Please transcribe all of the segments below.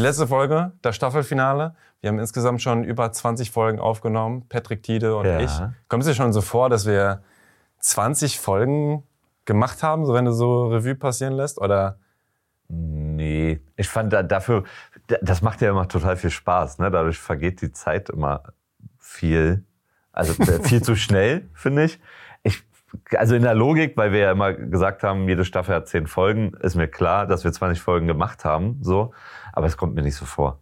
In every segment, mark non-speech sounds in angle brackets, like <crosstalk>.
Die letzte Folge, das Staffelfinale. Wir haben insgesamt schon über 20 Folgen aufgenommen, Patrick Tiede und Ja. ich. Kommt es dir schon so vor, dass wir 20 Folgen gemacht haben, so wenn du so Revue passieren lässt? Oder Nee, ich fand da, dafür, da- das macht ja immer total viel Spaß. Ne? Dadurch vergeht die Zeit immer viel, also äh, <laughs> viel zu schnell, finde ich. ich. Also in der Logik, weil wir ja immer gesagt haben, jede Staffel hat zehn Folgen, ist mir klar, dass wir 20 Folgen gemacht haben, so. Aber es kommt mir nicht so vor.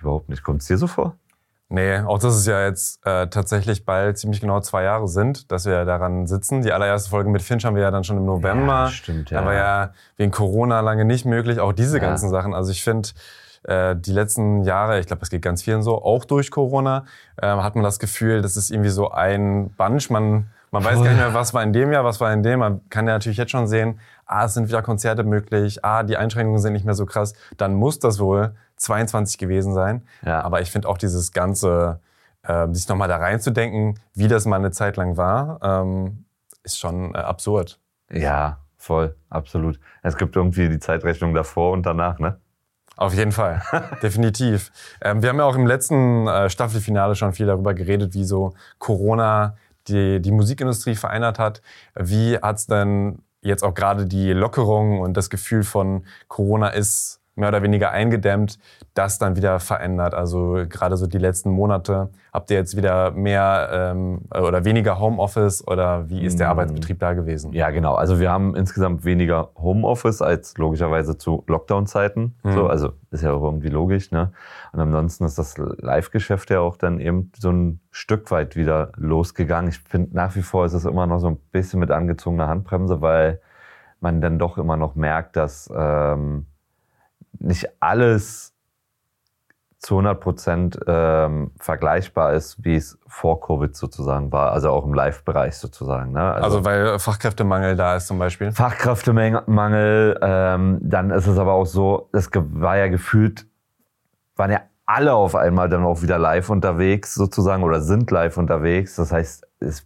Überhaupt nicht. Kommt es dir so vor? Nee, auch dass es ja jetzt äh, tatsächlich bald ziemlich genau zwei Jahre sind, dass wir daran sitzen. Die allererste Folge mit Finch haben wir ja dann schon im November. Ja, stimmt, ja. Da war ja wegen Corona lange nicht möglich, auch diese Ja. ganzen Sachen. Also ich finde, äh, die letzten Jahre, ich glaube, das geht ganz vielen so, auch durch Corona, äh, hat man das Gefühl, das ist irgendwie so ein Bunch. Man, man weiß gar nicht mehr, was war in dem Jahr, was war in dem. Man kann ja natürlich jetzt schon sehen, ah, es sind wieder Konzerte möglich, ah, die Einschränkungen sind nicht mehr so krass. Dann muss das wohl 22 gewesen sein. Ja. Aber ich finde auch dieses ganze, äh, sich nochmal da reinzudenken, wie das mal eine Zeit lang war, ähm, ist schon äh, absurd. Ja, voll, absolut. Es gibt irgendwie die Zeitrechnung davor und danach, ne? Auf jeden Fall, <laughs> definitiv. Ähm, wir haben ja auch im letzten äh, Staffelfinale schon viel darüber geredet, wie so Corona die, die Musikindustrie verändert hat. Wie hat's denn jetzt auch gerade die Lockerung und das Gefühl von Corona ist mehr oder weniger eingedämmt, das dann wieder verändert? Also gerade so die letzten Monate, habt ihr jetzt wieder mehr ähm, oder weniger Homeoffice oder wie ist der Mm. Arbeitsbetrieb da gewesen? Ja, genau. Also wir haben insgesamt weniger Homeoffice als logischerweise zu Lockdown-Zeiten. Mhm. So, also ist ja auch irgendwie logisch. Ne? Und ansonsten ist das Live-Geschäft ja auch dann eben so ein Stück weit wieder losgegangen. Ich finde nach wie vor ist es immer noch so ein bisschen mit angezogener Handbremse, weil man dann doch immer noch merkt, dass ähm, nicht alles zu 100 Prozent ähm, vergleichbar ist, wie es vor Covid sozusagen war, also auch im Live-Bereich sozusagen. Ne? Also weil Fachkräftemangel da ist zum Beispiel. Fachkräftemangel, ähm, dann ist es aber auch so, es war ja gefühlt, waren ja alle auf einmal dann auch wieder live unterwegs sozusagen oder sind live unterwegs. Das heißt, es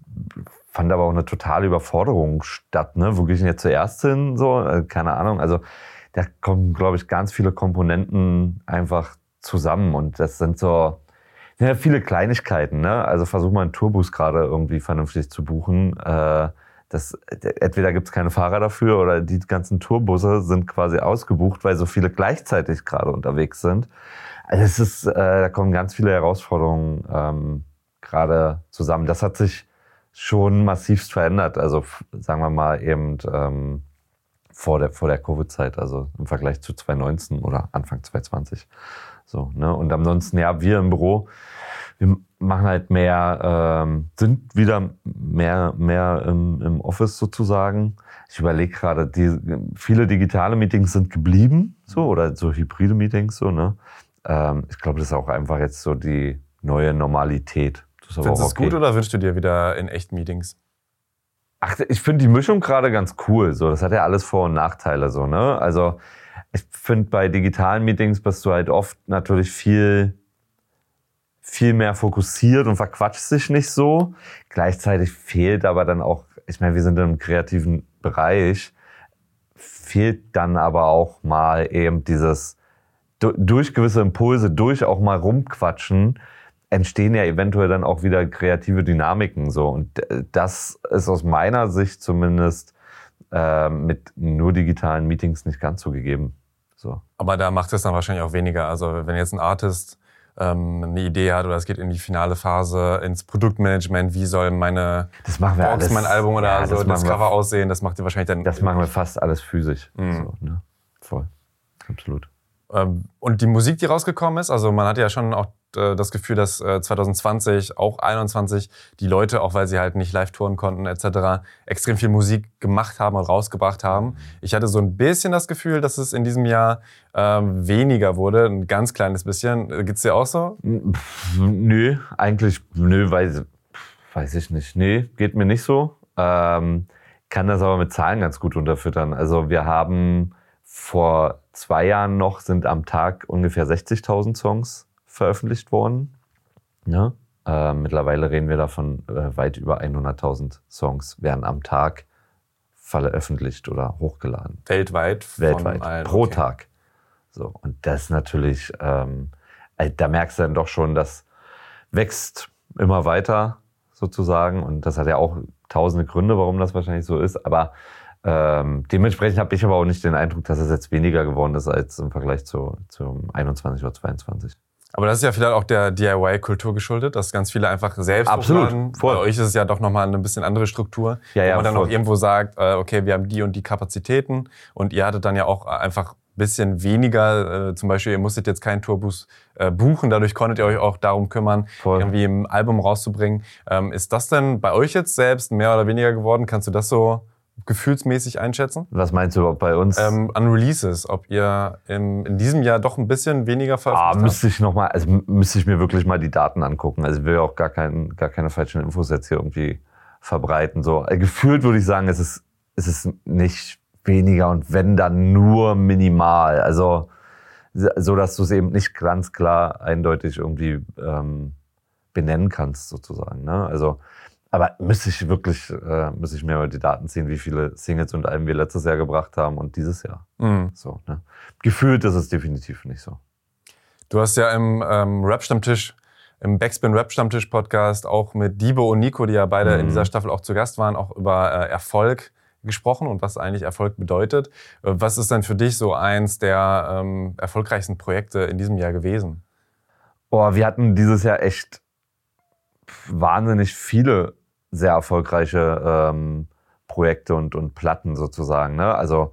fand aber auch eine totale Überforderung statt. Ne? Wo gehe ich denn jetzt zuerst hin? So, äh, keine Ahnung. Also da kommen, glaube ich, ganz viele Komponenten einfach zusammen und das sind so ja, viele Kleinigkeiten. Ne? Also versuch mal einen Tourbus gerade irgendwie vernünftig zu buchen. Äh, das, entweder gibt es keine Fahrer dafür oder die ganzen Tourbusse sind quasi ausgebucht, weil so viele gleichzeitig gerade unterwegs sind. Also es ist, äh, da kommen ganz viele Herausforderungen ähm, gerade zusammen. Das hat sich schon massivst verändert. Also sagen wir mal eben ähm, vor der, vor der Covid-Zeit, also im Vergleich zu 2019 oder Anfang 2020. So, ne? Und ansonsten, ja, wir im Büro, wir machen halt mehr, ähm, sind wieder mehr, mehr im, im Office sozusagen. Ich überlege gerade, die, viele digitale Meetings sind geblieben, so, oder so hybride Meetings, so, ne? Ähm, ich glaube, das ist auch einfach jetzt so die neue Normalität. Das ist Findest du es gut oder wünschst du dir wieder in echt Meetings? Ach, ich finde die Mischung gerade ganz cool. So, das hat ja alles Vor- und Nachteile, so, ne? Also, ich finde bei digitalen Meetings bist du halt oft natürlich viel, viel mehr fokussiert und verquatschst dich nicht so. Gleichzeitig fehlt aber dann auch, ich meine, wir sind im kreativen Bereich, fehlt dann aber auch mal eben dieses du- durch gewisse Impulse, durch auch mal rumquatschen, entstehen ja eventuell dann auch wieder kreative Dynamiken so und äh, das ist aus meiner Sicht zumindest äh, mit nur digitalen Meetings nicht ganz so gegeben. So. Aber da macht es dann wahrscheinlich auch weniger. Also wenn jetzt ein Artist ähm, eine Idee hat oder es geht in die finale Phase, ins Produktmanagement, wie soll meine Das machen wir Box, alles. mein Album oder Ja, so das das, Cover aussehen, das macht ihr wahrscheinlich dann. Das machen wir fast alles physisch. Mhm. So, ne? Voll. Absolut. Ähm, Und die Musik, die rausgekommen ist, also man hat ja schon auch äh, das Gefühl, dass äh, 2020, auch 21, die Leute, auch weil sie halt nicht live touren konnten etc., extrem viel Musik gemacht haben und rausgebracht haben. Ich hatte so ein bisschen das Gefühl, dass es in diesem Jahr ähm, weniger wurde, ein ganz kleines bisschen. Äh, Geht's dir auch so? Nö, eigentlich, nö, weiß, weiß ich nicht. Nee, geht mir nicht so. Ähm, kann das aber mit Zahlen ganz gut unterfüttern. Also wir haben vor zwei Jahren noch sind am Tag ungefähr 60.000 Songs veröffentlicht worden. Ja? Äh, mittlerweile reden wir davon, äh, weit über 100.000 Songs werden am Tag veröffentlicht oder hochgeladen. Weltweit? von Weltweit. allen, Pro okay. Tag. So, und das ist natürlich, ähm, äh, da merkst du dann doch schon, das wächst immer weiter sozusagen. Und das hat ja auch tausende Gründe, warum das wahrscheinlich so ist. Aber ähm, dementsprechend habe ich aber auch nicht den Eindruck, dass es jetzt weniger geworden ist als im Vergleich zu, zum 21 oder 22. Aber das ist ja vielleicht auch der DIY-Kultur geschuldet, dass ganz viele einfach selbst Absolut, hochladen. voll. Bei euch ist es ja doch nochmal eine bisschen andere Struktur, Ja, ja, wo man dann voll. auch irgendwo sagt, äh, okay, wir haben die und die Kapazitäten und ihr hattet dann ja auch einfach ein bisschen weniger, äh, zum Beispiel, ihr musstet jetzt keinen Tourbus äh, buchen, dadurch konntet ihr euch auch darum kümmern, Voll. irgendwie ein Album rauszubringen. Ähm, ist das denn bei euch jetzt selbst mehr oder weniger geworden? Kannst du das so gefühlsmäßig einschätzen? Was meinst du überhaupt bei uns? Ähm, an Releases, ob ihr im, in diesem Jahr doch ein bisschen weniger Ah, veröffentlicht habt? müsste ich noch mal, also müsste ich mir wirklich mal die Daten angucken. Also ich will ja auch gar, kein, gar keine falschen Infos jetzt hier irgendwie verbreiten. So äh, gefühlt würde ich sagen, es ist, es ist nicht weniger und wenn dann nur minimal. Also so, dass du es eben nicht ganz klar eindeutig irgendwie ähm, benennen kannst sozusagen. Ne? Also aber müsste ich wirklich, äh, müsste ich mir mal die Daten ziehen, wie viele Singles und Alben wir letztes Jahr gebracht haben und dieses Jahr. Mhm. So, ne? Gefühlt ist es definitiv nicht so. Du hast ja im ähm, Rap-Stammtisch, im Backspin Rap-Stammtisch-Podcast auch mit Diebo und Nico, die ja beide in Mhm. dieser Staffel auch zu Gast waren, auch über äh, Erfolg gesprochen und was eigentlich Erfolg bedeutet. Äh, Was ist denn für dich so eins der ähm, erfolgreichsten Projekte in diesem Jahr gewesen? Boah, wir hatten dieses Jahr echt wahnsinnig viele sehr erfolgreiche ähm, Projekte und, und Platten sozusagen. Ne? Also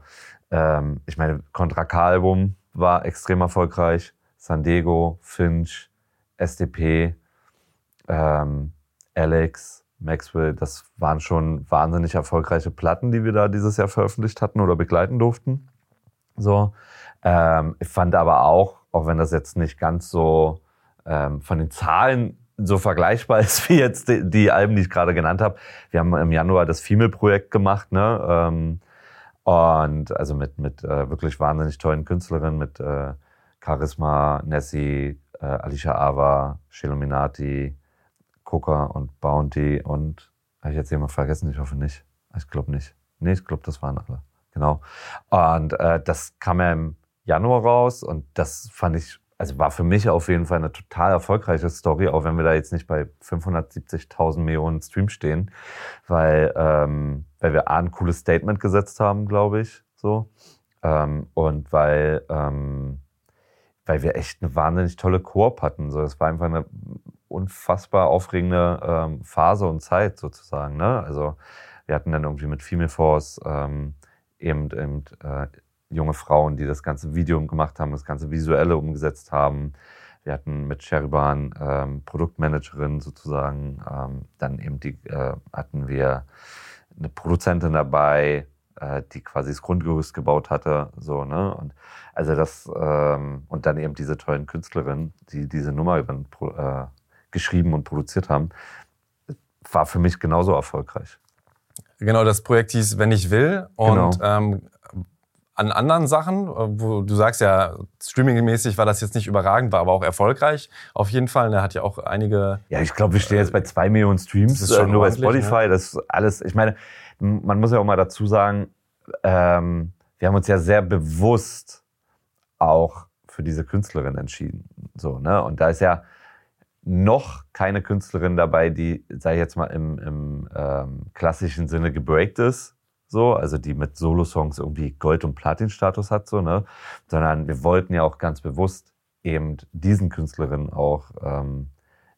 ähm, ich meine, Contra K-Album war extrem erfolgreich. San Diego, Finch, SDP, ähm, Alex, Maxwell, das waren schon wahnsinnig erfolgreiche Platten, die wir da dieses Jahr veröffentlicht hatten oder begleiten durften. So. Ähm, ich fand aber auch, auch wenn das jetzt nicht ganz so ähm, von den Zahlen so vergleichbar <laughs> ist wie jetzt die, die Alben, die ich gerade genannt habe. Wir haben im Januar das Female-Projekt gemacht, ne? Ähm, und also mit, mit äh, wirklich wahnsinnig tollen Künstlerinnen, mit äh, Charisma, Nessie, äh, Alicia Ava, Shelominati, Coca und Bounty und habe ich jetzt jemand vergessen? Ich hoffe nicht. Ich glaube nicht. Nee, ich glaube, das waren alle. Genau. Und äh, das kam ja im Januar raus und das fand ich, also war für mich auf jeden Fall eine total erfolgreiche Story, auch wenn wir da jetzt nicht bei 570.000 Millionen Streams stehen, weil, ähm, weil wir A, ein cooles Statement gesetzt haben, glaube ich, so. Ähm, und weil, ähm, weil wir echt eine wahnsinnig tolle Koop hatten. So, es war einfach eine unfassbar aufregende ähm, Phase und Zeit sozusagen. Ne? Also wir hatten dann irgendwie mit Female Force ähm, eben, eben äh, junge Frauen, die das ganze Video gemacht haben, das ganze Visuelle umgesetzt haben. Wir hatten mit Sheriban ähm, Produktmanagerin sozusagen. Ähm, dann eben die, äh, hatten wir eine Produzentin dabei, äh, die quasi das Grundgerüst gebaut hatte. So, ne? Und also das, ähm, und dann eben diese tollen Künstlerinnen, die diese Nummer pro, äh, geschrieben und produziert haben, war für mich genauso erfolgreich. Genau, das Projekt hieß Wenn ich will. Und Genau. ähm, an anderen Sachen, äh, wo du sagst ja, streamingmäßig war das jetzt nicht überragend, war aber auch erfolgreich. Auf jeden Fall. Und er hat ja auch einige. Ja, ich glaube, wir stehen jetzt bei zwei Millionen Streams, Das ist schon äh, nur bei ne? Spotify. Das ist alles, ich meine, man muss ja auch mal dazu sagen, ähm, wir haben uns ja sehr bewusst auch für diese Künstlerin entschieden. So, ne? Und da ist ja noch keine Künstlerin dabei, die, sag ich jetzt mal, im, im ähm, klassischen Sinne gebreakt ist. So, also die mit Solo-Songs irgendwie Gold- und Platin-Status hat, so, ne? Sondern wir wollten ja auch ganz bewusst eben diesen Künstlerinnen auch ähm,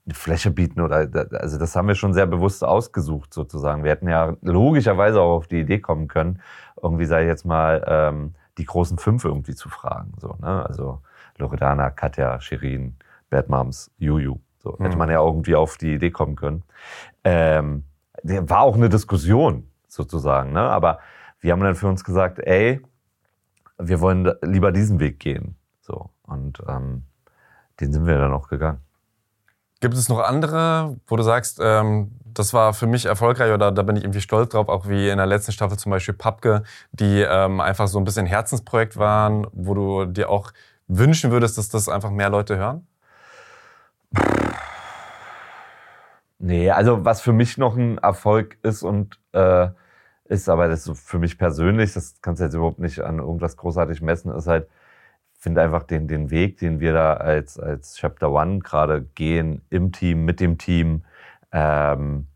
eine Fläche bieten oder also das haben wir schon sehr bewusst ausgesucht sozusagen. Wir hätten ja logischerweise auch auf die Idee kommen können, irgendwie sei jetzt mal ähm, die großen fünf irgendwie zu fragen. So, ne? Also Loredana, Katja, Shirin, Bad Moms, Juju. So hätte Mhm. man ja irgendwie auf die Idee kommen können. Ähm, war auch eine Diskussion sozusagen, ne? Aber wir haben dann für uns gesagt, ey, wir wollen lieber diesen Weg gehen. So und ähm, den sind wir dann auch gegangen. Gibt es noch andere, wo du sagst, ähm, das war für mich erfolgreich oder da bin ich irgendwie stolz drauf, auch wie in der letzten Staffel zum Beispiel Papke, die ähm, einfach so ein bisschen Herzensprojekt waren, wo du dir auch wünschen würdest, dass das einfach mehr Leute hören? Nee, also was für mich noch ein Erfolg ist und äh, ist, aber das so für mich persönlich, das kannst du jetzt überhaupt nicht an irgendwas großartig messen, ist halt, finde einfach den, den Weg, den wir da als, als Chapter One gerade gehen, im Team, mit dem Team, ähm,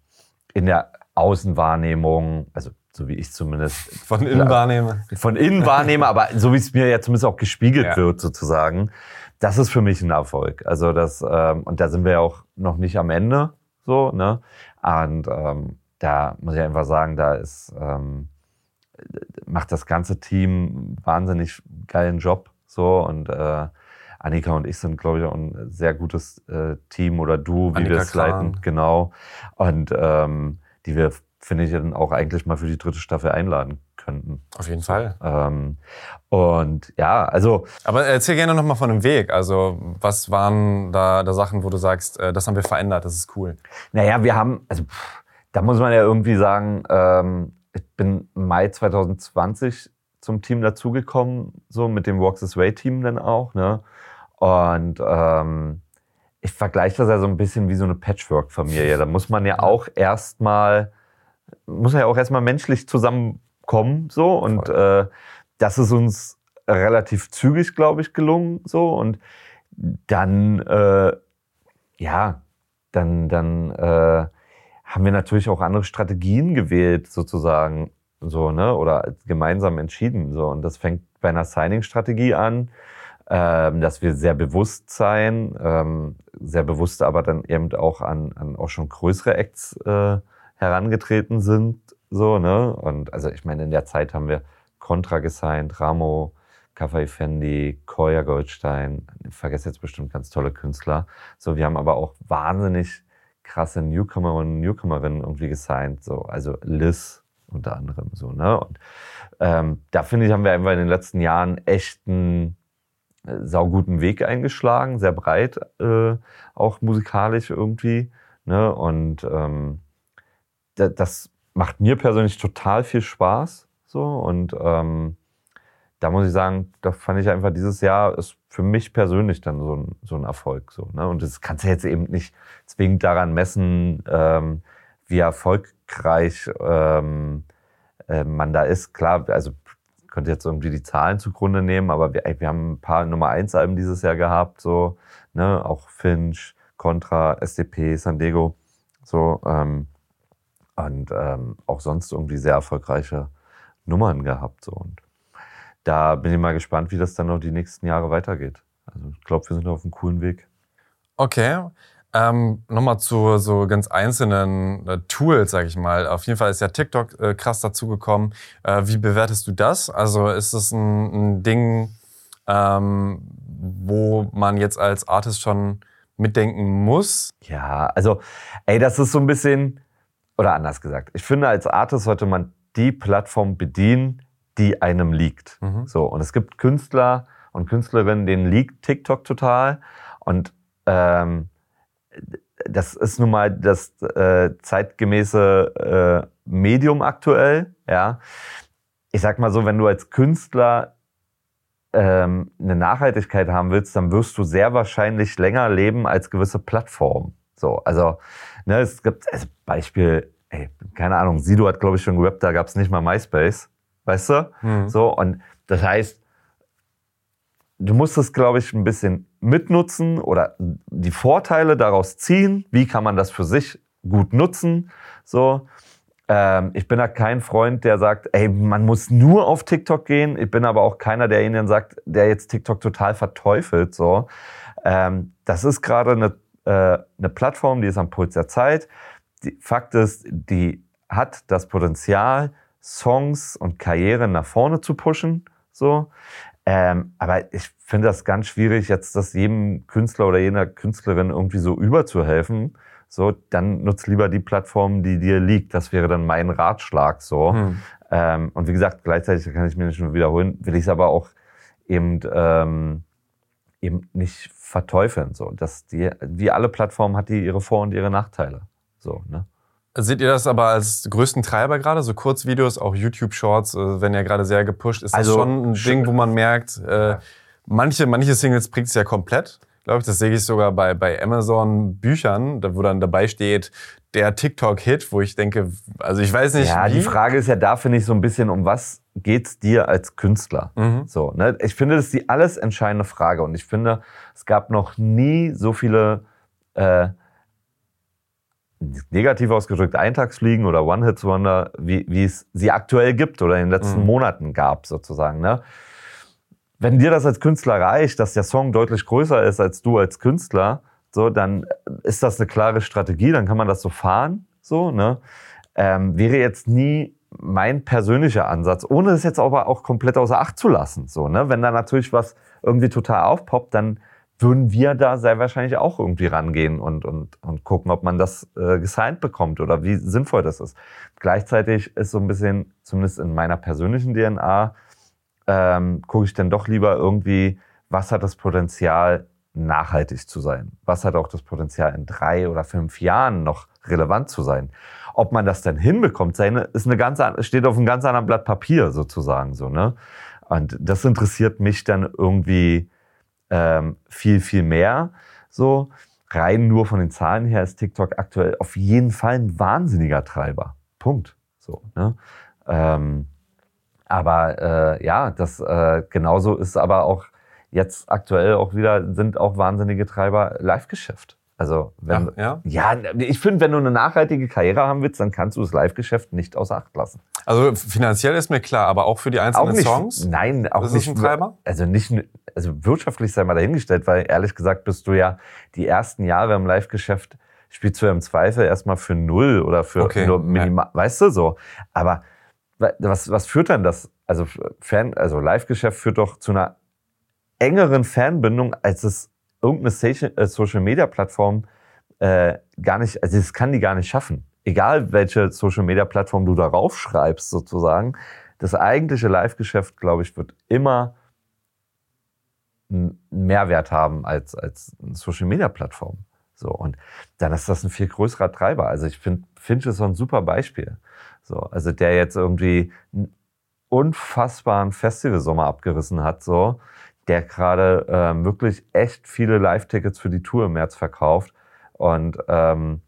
in der Außenwahrnehmung, also so wie ich zumindest. Von innen wahrnehme. Von innen wahrnehme, aber so wie es mir ja zumindest auch gespiegelt ja. wird, sozusagen. Das ist für mich ein Erfolg. Also das, ähm, und da sind wir ja auch noch nicht am Ende, so, ne? Und ähm, da muss ich einfach sagen, da ist, ähm, macht das ganze Team wahnsinnig geilen Job, so, und äh, Annika und ich sind, glaube ich, auch ein sehr gutes äh, Team oder du, wie wir es leiten. Genau. Und ähm, die wir finde ich, dann auch eigentlich mal für die dritte Staffel einladen könnten. Auf jeden Fall. Ähm, und ja, also. Aber erzähl gerne nochmal von dem Weg. Also, was waren da, da Sachen, wo du sagst, äh, das haben wir verändert, das ist cool? Naja, wir haben, also, pff, da muss man ja irgendwie sagen, ähm, ich bin Mai 2020 zum Team dazugekommen, so mit dem Walks This Way Team dann auch, ne? Und, ähm, ich vergleiche das ja so ein bisschen wie so eine Patchwork-Familie. Da muss man ja auch erstmal muss ja auch erstmal menschlich zusammenkommen, so. Und äh, das ist uns relativ zügig, glaube ich, gelungen, so. Und dann, äh, ja, dann, dann äh, haben wir natürlich auch andere Strategien gewählt, sozusagen, so, ne, oder gemeinsam entschieden, so. Und das fängt bei einer Signing-Strategie an, ähm, dass wir sehr bewusst sein, ähm, sehr bewusst aber dann eben auch an, an auch schon größere Acts äh, herangetreten sind. So, ne? Und also ich meine, in der Zeit haben wir Contra gesigned, Ramo, Kaffee Fendi, Koya Goldstein, ich vergesse jetzt bestimmt ganz tolle Künstler. So, wir haben aber auch wahnsinnig krasse Newcomer und Newcomerinnen irgendwie gesigned, so, also Liz unter anderem, so, ne? Und ähm, da finde ich, haben wir einfach in den letzten Jahren echt einen äh, sauguten Weg eingeschlagen, sehr breit, äh, auch musikalisch irgendwie, ne? Und ähm, das macht mir persönlich total viel Spaß. So und ähm, da muss ich sagen, da fand ich einfach dieses Jahr ist für mich persönlich dann so ein, so ein Erfolg. So, ne? Und das kannst du jetzt eben nicht zwingend daran messen, ähm, wie erfolgreich ähm, äh, man da ist. Klar, also könnte jetzt irgendwie die Zahlen zugrunde nehmen, aber wir, ey, wir haben ein paar Nummer 1 Alben dieses Jahr gehabt, so, ne, auch Finch, Contra, SDP, San Diego, so, ähm, und ähm, auch sonst irgendwie sehr erfolgreiche Nummern gehabt. So. Und da bin ich mal gespannt, wie das dann noch die nächsten Jahre weitergeht. Also ich glaube, wir sind auf einem coolen Weg. Okay. Ähm, Nochmal zu so ganz einzelnen äh, Tools, sag ich mal. Auf jeden Fall ist ja TikTok äh, krass dazugekommen. Äh, wie bewertest du das? Also ist das ein, ein Ding, ähm, wo man jetzt als Artist schon mitdenken muss? Ja, also, ey, das ist so ein bisschen, oder anders gesagt, ich finde, als Artist sollte man die Plattform bedienen, die einem liegt. Mhm. So, und es gibt Künstler und Künstlerinnen, denen liegt TikTok total. Und ähm, das ist nun mal das äh, zeitgemäße äh, Medium aktuell. Ja, ich sag mal so, wenn du als Künstler ähm, eine Nachhaltigkeit haben willst, dann wirst du sehr wahrscheinlich länger leben als gewisse Plattformen. So, also Ne, es gibt also Beispiel, ey, keine Ahnung, Sido hat, glaube ich, schon gerappt, da gab es nicht mal MySpace, weißt du? Mhm. So, und das heißt, du musst es, glaube ich, ein bisschen mitnutzen oder die Vorteile daraus ziehen. Wie kann man das für sich gut nutzen? So. Ähm, ich bin da kein Freund, der sagt, ey, man muss nur auf TikTok gehen. Ich bin aber auch keiner, der ihnen sagt, der jetzt TikTok total verteufelt. So. Ähm, das ist gerade eine äh, eine Plattform, die ist am Puls der Zeit. Die, Fakt ist, die hat das Potenzial, Songs und Karrieren nach vorne zu pushen. So. Ähm, aber ich finde das ganz schwierig, jetzt das jedem Künstler oder jener Künstlerin irgendwie so überzuhelfen. So, dann nutz lieber die Plattform, die dir liegt. Das wäre dann mein Ratschlag. So. Hm. Ähm, und wie gesagt, gleichzeitig kann ich mir nicht nur wiederholen, will ich es aber auch eben ähm, eben nicht verteufeln. So, dass die, wie alle Plattformen hat die ihre Vor- und ihre Nachteile. So, ne? Seht ihr das aber als größten Treiber gerade? So Kurzvideos, auch YouTube-Shorts, äh, werden ja gerade sehr gepusht. Ist also, das schon ein Ding, wo man merkt, äh, manche, manche Singles bringt es ja komplett? Glaube ich, das sehe ich sogar bei, bei Amazon Büchern, wo dann dabei steht, der TikTok-Hit, wo ich denke, also ich weiß nicht. Ja, wie. die Frage ist ja da, finde ich, so ein bisschen, um was geht's dir als Künstler? Mhm. So, ne? Ich finde, das ist die alles entscheidende Frage. Und ich finde, es gab noch nie so viele äh, negativ ausgedrückt Eintagsfliegen oder One-Hits-Wonder, wie, wie es sie aktuell gibt oder in den letzten Mhm. Monaten gab, sozusagen. Ne? Wenn dir das als Künstler reicht, dass der Song deutlich größer ist als du als Künstler, so, dann ist das eine klare Strategie, dann kann man das so fahren, so, ne? Ähm, wäre jetzt nie mein persönlicher Ansatz, ohne es jetzt aber auch komplett außer Acht zu lassen, so, ne? Wenn da natürlich was irgendwie total aufpoppt, dann würden wir da sehr wahrscheinlich auch irgendwie rangehen und, und, und gucken, ob man das äh, gesigned bekommt oder wie sinnvoll das ist. Gleichzeitig ist so ein bisschen, zumindest in meiner persönlichen DNA, ähm, gucke ich dann doch lieber irgendwie, was hat das Potenzial, nachhaltig zu sein? Was hat auch das Potenzial, in drei oder fünf Jahren noch relevant zu sein? Ob man das dann hinbekommt, seine, ist eine ganz, an- steht auf einem ganz anderen Blatt Papier sozusagen so, ne? Und das interessiert mich dann irgendwie ähm, viel, viel mehr. So rein nur von den Zahlen her ist TikTok aktuell auf jeden Fall ein wahnsinniger Treiber. Punkt. So. Ne? Ähm, aber äh, ja, das äh, genauso ist aber auch jetzt aktuell auch wieder sind auch wahnsinnige Treiber Live-Geschäft. Also wenn Ja, ja. ja, ich finde, wenn du eine nachhaltige Karriere haben willst, dann kannst du das Live-Geschäft nicht außer Acht lassen. Also finanziell ist mir klar, aber auch für die einzelnen Songs? Nein, auch Ist nicht. ein Treiber? Also nicht, also wirtschaftlich sei mal dahingestellt, weil ehrlich gesagt bist du ja die ersten Jahre im Live-Geschäft spielst du ja im Zweifel erstmal für null oder für Okay, nur ja. minimal, weißt du so. Aber wa- was, was führt dann das? Also Fan, also Live-Geschäft führt doch zu einer engeren Fanbindung, als es irgendeine äh, Social-Media-Plattform äh, gar nicht, also das kann die gar nicht schaffen. Egal welche Social-Media-Plattform du darauf schreibst, sozusagen. Das eigentliche Live-Geschäft, glaube ich, wird immer einen Mehrwert haben als, als Social-Media-Plattform. So, und dann ist das ein viel größerer Treiber. Also ich finde, Finch ist so ein super Beispiel. So, also der jetzt irgendwie einen unfassbaren Festivalsommer abgerissen hat, so, der gerade ähm, wirklich echt viele Live-Tickets für die Tour im März verkauft. Und ähm,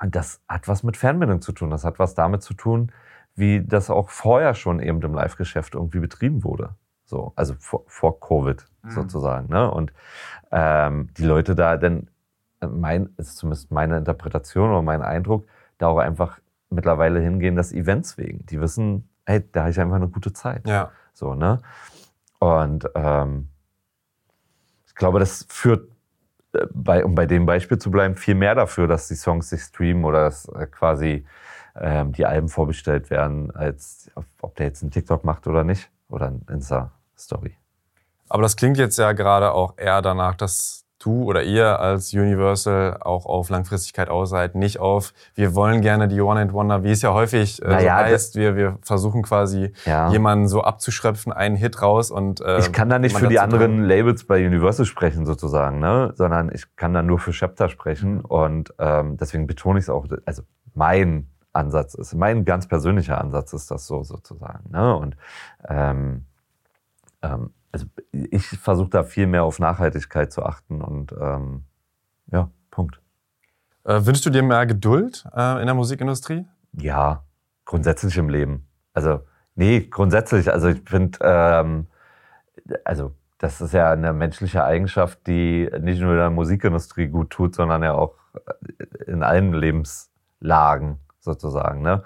das hat was mit Fernbindung zu tun. Das hat was damit zu tun, wie das auch vorher schon eben im Live-Geschäft irgendwie betrieben wurde. So, also vor, vor Covid sozusagen. Ne? Und ähm, die Leute da, denn äh, mein, ist zumindest meine Interpretation oder mein Eindruck, da auch einfach mittlerweile hingehen, das Events wegen. Die wissen, hey, da habe ich einfach eine gute Zeit. Ja. So, ne? Und ähm, ich glaube, das führt, äh, bei, um bei dem Beispiel zu bleiben, viel mehr dafür, dass die Songs sich streamen oder dass äh, quasi ähm, die Alben vorbestellt werden, als ob, der jetzt einen TikTok macht oder nicht. Oder ein Insta-Story. Aber das klingt jetzt ja gerade auch eher danach, dass du oder ihr als Universal auch auf Langfristigkeit aus seid, nicht auf, wir wollen gerne die One and Wonder, wie es ja häufig äh, Naja, so heißt, wir, wir versuchen quasi Ja. jemanden so abzuschröpfen, einen Hit raus und äh, Ich kann da nicht für die anderen bringen. Labels bei Universal sprechen, sozusagen, ne? sondern ich kann da nur für Chapter sprechen. Und ähm, deswegen betone ich es auch. Also mein Ansatz ist, mein ganz persönlicher Ansatz ist das so, sozusagen. Ne? Und ähm, ähm, also ich versuche da viel mehr auf Nachhaltigkeit zu achten und ähm, ja, Punkt. Äh, wünschst du dir mehr Geduld äh, in der Musikindustrie? Ja, grundsätzlich im Leben. Also, nee, grundsätzlich. Also ich finde, ähm, also das ist ja eine menschliche Eigenschaft, die nicht nur in der Musikindustrie gut tut, sondern ja auch in allen Lebenslagen sozusagen. Ne?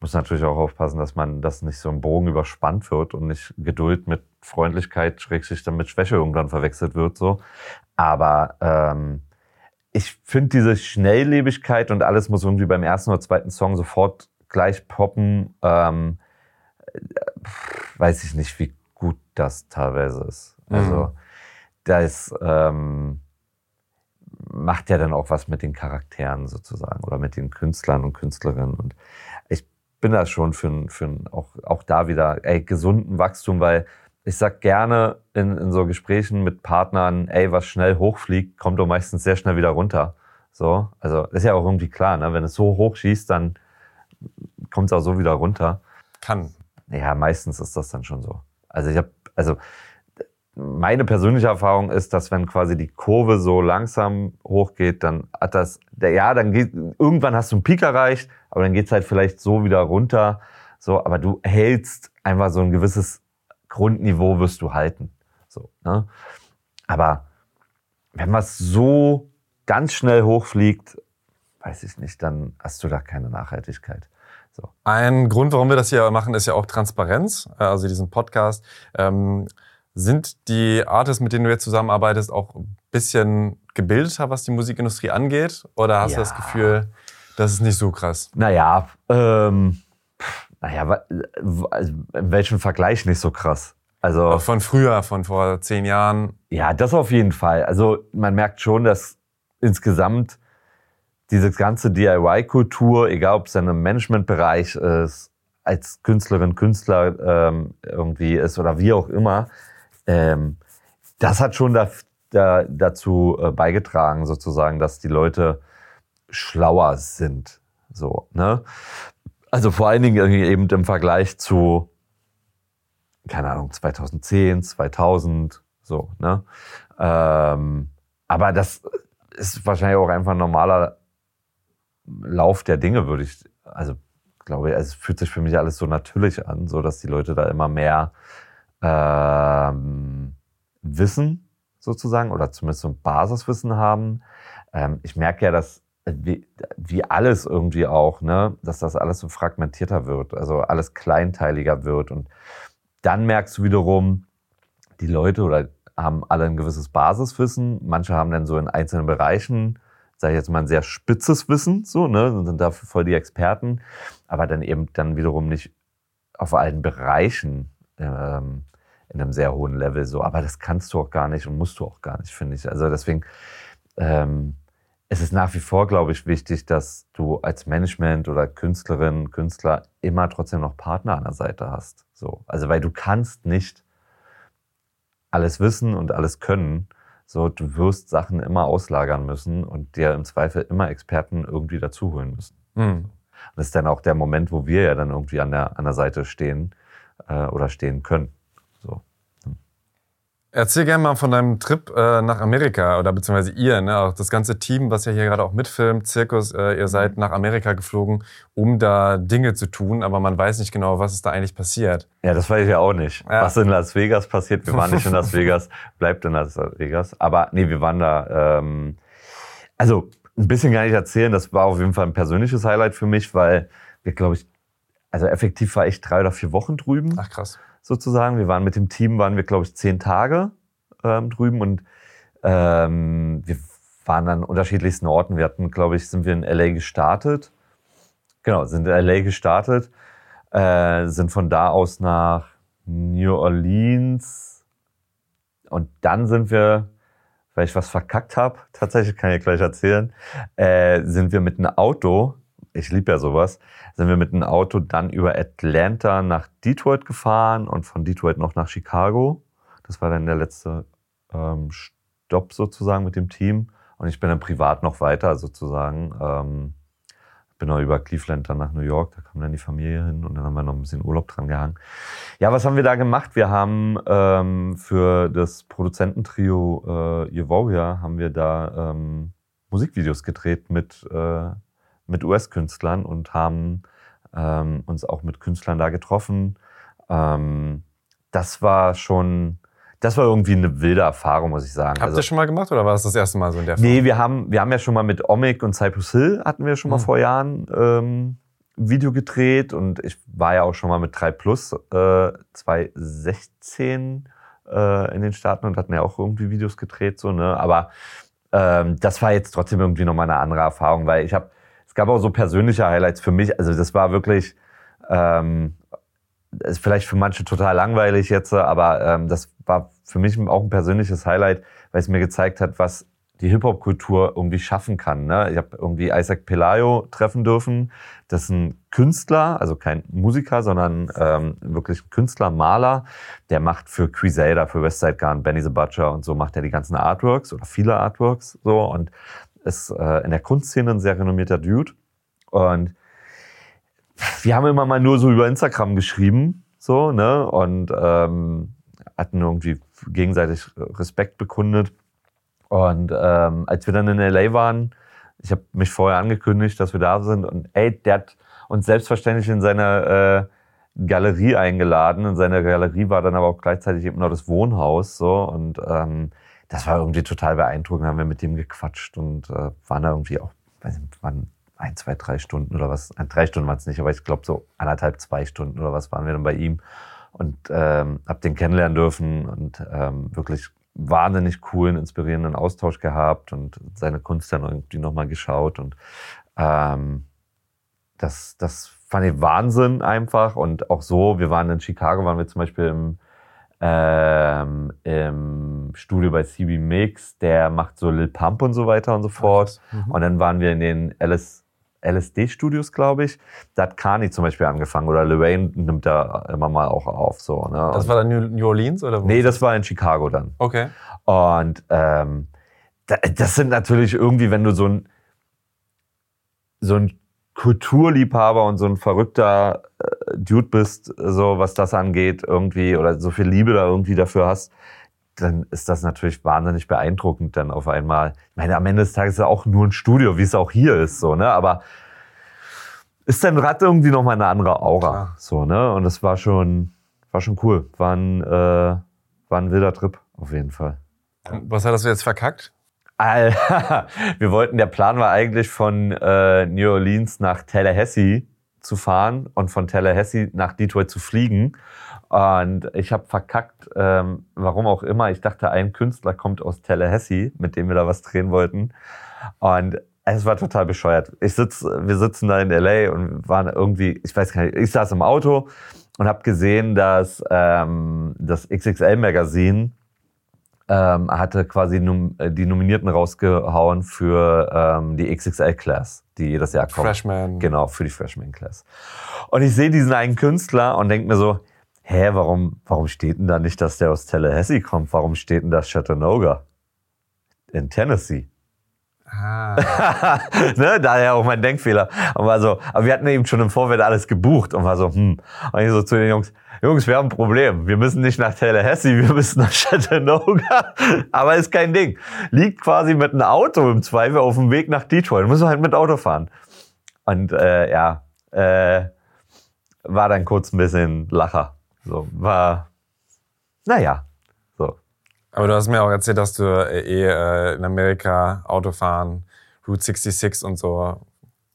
Muss natürlich auch aufpassen, dass man das nicht so im Bogen überspannt wird und nicht Geduld mit Freundlichkeit, Schrägstrich dann mit Schwäche irgendwann verwechselt wird. So. Aber ähm, ich finde diese Schnelllebigkeit und alles muss irgendwie beim ersten oder zweiten Song sofort gleich poppen. Ähm, äh, weiß ich nicht, wie gut das teilweise ist. Also Mhm. das ähm, macht ja dann auch was mit den Charakteren sozusagen oder mit den Künstlern und Künstlerinnen. Und bin da schon für, ein- für ein, auch, auch da wieder ey, gesunden Wachstum, weil ich sag gerne in, in so Gesprächen mit Partnern, ey, was schnell hochfliegt, kommt doch meistens sehr schnell wieder runter. So, also ist ja auch irgendwie klar, ne? wenn es so hoch schießt, dann kommt es auch so wieder runter. Kann. Ja, meistens ist das dann schon so. Also ich habe, also meine persönliche Erfahrung ist, dass wenn quasi die Kurve so langsam hochgeht, dann hat das, ja, dann geht, irgendwann hast du einen Peak erreicht, aber dann geht's halt vielleicht so wieder runter. So, aber du hältst einfach so ein gewisses Grundniveau wirst du halten. So, ne? Aber wenn was so ganz schnell hochfliegt, weiß ich nicht, dann hast du da keine Nachhaltigkeit. So. Ein Grund, warum wir das hier machen, ist ja auch Transparenz, äh, also diesen Podcast. Ähm, sind die Artists, mit denen du jetzt zusammenarbeitest, auch ein bisschen gebildeter, was die Musikindustrie angeht? Oder hast ja. du das Gefühl, das ist nicht so krass? Naja, ähm, naja, also in welchem Vergleich nicht so krass? Also auch von früher, von vor zehn Jahren. Ja, das auf jeden Fall. Also man merkt schon, dass insgesamt diese ganze DIY-Kultur, egal ob es dann im Managementbereich ist, als Künstlerin, Künstler ähm, irgendwie ist oder wie auch immer, ähm, das hat schon da, da, dazu äh, beigetragen, sozusagen, dass die Leute schlauer sind. So, ne? Also vor allen Dingen eben im Vergleich zu, keine Ahnung, 2010, 2000, so, ne? Ähm, aber das ist wahrscheinlich auch einfach ein normaler Lauf der Dinge, würde ich, also glaube ich, es fühlt sich für mich alles so natürlich an, so dass die Leute da immer mehr ähm, wissen, sozusagen, oder zumindest so ein Basiswissen haben. Ähm, ich merke ja, dass wie, wie alles irgendwie auch, ne, dass das alles so fragmentierter wird, also alles kleinteiliger wird. Und dann merkst du wiederum, die Leute oder haben alle ein gewisses Basiswissen. Manche haben dann so in einzelnen Bereichen, sage ich jetzt mal, ein sehr spitzes Wissen, so, ne, und sind dafür voll die Experten, aber dann eben dann wiederum nicht auf allen Bereichen ähm, in einem sehr hohen Level so. Aber das kannst du auch gar nicht und musst du auch gar nicht, finde ich. Also deswegen, ähm, es ist nach wie vor, glaube ich, wichtig, dass du als Management oder Künstlerin, Künstler immer trotzdem noch Partner an der Seite hast. So. Also, weil du kannst nicht alles wissen und alles können. So, du wirst Sachen immer auslagern müssen und dir im Zweifel immer Experten irgendwie dazuholen müssen. Mhm. Und das ist dann auch der Moment, wo wir ja dann irgendwie an der, an der Seite stehen äh, oder stehen können. So. Hm. Erzähl gerne mal von deinem Trip äh, nach Amerika oder beziehungsweise ihr, ne? auch das ganze Team, was ja hier gerade auch mitfilmt, Zirkus, äh, ihr seid mhm. nach Amerika geflogen, um da Dinge zu tun, aber man weiß nicht genau, was ist da eigentlich passiert. Ja, das weiß ich ja auch nicht. Ja. Was in Las Vegas passiert, wir waren nicht in Las Vegas, <laughs> bleibt in Las Vegas. Aber nee, wir waren da, ähm, also ein bisschen kann ich erzählen, das war auf jeden Fall ein persönliches Highlight für mich, weil wir, glaube ich, also effektiv war ich drei oder vier Wochen drüben. Ach krass. Sozusagen. Wir waren mit dem Team, waren wir, glaube ich, zehn Tage ähm, drüben und ähm, wir waren an unterschiedlichsten Orten. Wir hatten, glaube ich, sind wir in LA gestartet. Genau, sind in LA gestartet, äh, sind von da aus nach New Orleans und dann sind wir, weil ich was verkackt habe, tatsächlich kann ich gleich erzählen, äh, sind wir mit einem Auto ich liebe ja sowas, sind wir mit einem Auto dann über Atlanta nach Detroit gefahren und von Detroit noch nach Chicago. Das war dann der letzte ähm, Stopp sozusagen mit dem Team. Und ich bin dann privat noch weiter sozusagen. Ähm, bin auch über Cleveland dann nach New York, da kam dann die Familie hin und dann haben wir noch ein bisschen Urlaub dran gehangen. Ja, was haben wir da gemacht? Wir haben ähm, für das Produzententrio äh, Evoria haben wir da ähm, Musikvideos gedreht mit äh, mit US-Künstlern und haben ähm, uns auch mit Künstlern da getroffen. Ähm, das war schon, das war irgendwie eine wilde Erfahrung, muss ich sagen. Habt also, ihr schon mal gemacht oder war das das erste Mal so in der Form? Nee, wir haben, wir haben ja schon mal mit Omic und Cypress Hill hatten wir schon mal mhm. vor Jahren ähm, Video gedreht und ich war ja auch schon mal mit 3 Plus äh, 2016 äh, in den Staaten und hatten ja auch irgendwie Videos gedreht, so, ne? Aber ähm, das war jetzt trotzdem irgendwie nochmal eine andere Erfahrung, weil ich habe gab auch so persönliche Highlights für mich. Also das war wirklich, ähm, ist vielleicht für manche total langweilig jetzt, aber ähm, das war für mich auch ein persönliches Highlight, weil es mir gezeigt hat, was die Hip-Hop-Kultur irgendwie schaffen kann. Ne? Ich habe irgendwie Isaac Pelayo treffen dürfen. Das ist ein Künstler, also kein Musiker, sondern ähm, wirklich ein Künstler, Maler. Der macht für Crusader, für Westside Gun, Benny the Butcher und so macht er die ganzen Artworks oder viele Artworks so. Und ist äh, in der Kunstszene ein sehr renommierter Dude. Und wir haben immer mal nur so über Instagram geschrieben, so, ne? Und ähm, hatten irgendwie gegenseitig Respekt bekundet. Und ähm, als wir dann in LA waren, ich habe mich vorher angekündigt, dass wir da sind und ey, der hat uns selbstverständlich in seine Galerie eingeladen. In seiner Galerie war dann aber auch gleichzeitig eben noch das Wohnhaus. So. Und ähm, das war irgendwie total beeindruckend. Haben wir mit dem gequatscht und äh, waren da irgendwie auch, weiß nicht, waren ein, zwei, drei Stunden oder was. Drei Stunden waren es nicht, aber ich glaube so anderthalb, zwei Stunden oder was waren wir dann bei ihm und ähm, hab den kennenlernen dürfen und ähm, wirklich wahnsinnig coolen, inspirierenden Austausch gehabt und seine Kunst dann irgendwie nochmal geschaut und ähm, das, das fand ich Wahnsinn einfach und auch so, wir waren in Chicago, waren wir zum Beispiel im, ähm, im Studio bei CB Mix, der macht so Lil Pump und so weiter und so fort. Mhm. Und dann waren wir in den LS, LSD-Studios, glaube ich. Da hat Kani zum Beispiel angefangen oder Lorraine nimmt da immer mal auch auf. So, ne? Das war dann New Orleans oder wo? Nee, das war in Chicago dann. Okay. Und ähm, das sind natürlich irgendwie, wenn du so ein, so ein Kulturliebhaber und so ein verrückter äh, Dude bist, so was das angeht, irgendwie, oder so viel Liebe da irgendwie dafür hast, dann ist das natürlich wahnsinnig beeindruckend dann auf einmal. Ich meine, am Ende des Tages ist ja auch nur ein Studio, wie es auch hier ist, so, ne? Aber ist dann Rad irgendwie nochmal eine andere Aura, Klar. so, ne? Und das war schon, war schon cool. War ein, äh, war ein wilder Trip, auf jeden Fall. Was hat das jetzt verkackt? <laughs> wir wollten, der Plan war eigentlich von äh, New Orleans nach Tallahassee zu fahren und von Tallahassee nach Detroit zu fliegen. Und ich habe verkackt, ähm, warum auch immer. Ich dachte, ein Künstler kommt aus Tallahassee, mit dem wir da was drehen wollten. Und es war total bescheuert. Ich sitz, wir sitzen da in LA und waren irgendwie, ich weiß gar nicht, ich saß im Auto und habe gesehen, dass ähm, das XXL-Magazin ähm, hatte quasi num äh, die Nominierten rausgehauen für ähm, die XXL-Class, die jedes Jahr kommt. Freshman. Genau, für die Freshman-Class. Und ich sehe diesen einen Künstler und denke mir so, hä, warum, warum steht denn da nicht, dass der aus Tallahassee kommt? Warum steht denn da Chattanooga in Tennessee? Ah. <laughs> ne, daher auch mein Denkfehler. Und war so, aber wir hatten eben schon im Vorfeld alles gebucht und war so, hm. Und ich so zu den Jungs, Jungs, wir haben ein Problem. Wir müssen nicht nach Tallahassee, wir müssen nach <laughs> Chattanooga. Aber ist kein Ding. Liegt quasi mit einem Auto im Zweifel auf dem Weg nach Detroit. Müssen wir halt mit Auto fahren. Und äh, ja, äh, war dann kurz ein bisschen Lacher. So, war, naja. Aber du hast mir auch erzählt, dass du äh, eh äh, in Amerika Auto fahren, Route 66 und so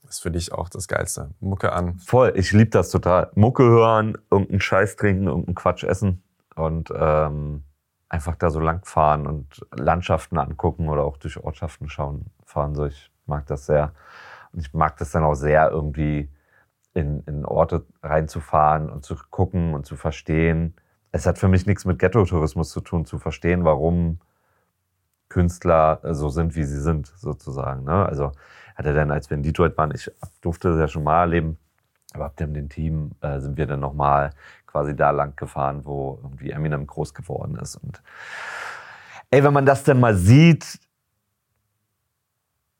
ist für dich auch das Geilste. Mucke an. Voll, ich liebe das total. Mucke hören, irgendeinen Scheiß trinken, irgendeinen Quatsch essen und ähm, einfach da so lang fahren und Landschaften angucken oder auch durch Ortschaften schauen, fahren. So, ich mag das sehr. Und ich mag das dann auch sehr, irgendwie in, in Orte reinzufahren und zu gucken und zu verstehen. Es hat für mich nichts mit Ghetto-Tourismus zu tun, zu verstehen, warum Künstler so sind, wie sie sind, sozusagen. Ne? Also hatte dann, als wir in Detroit waren, ich durfte das ja schon mal erleben, aber ab dem Team äh, sind wir dann nochmal quasi da lang gefahren, wo irgendwie Eminem groß geworden ist. Und ey, wenn man das dann mal sieht,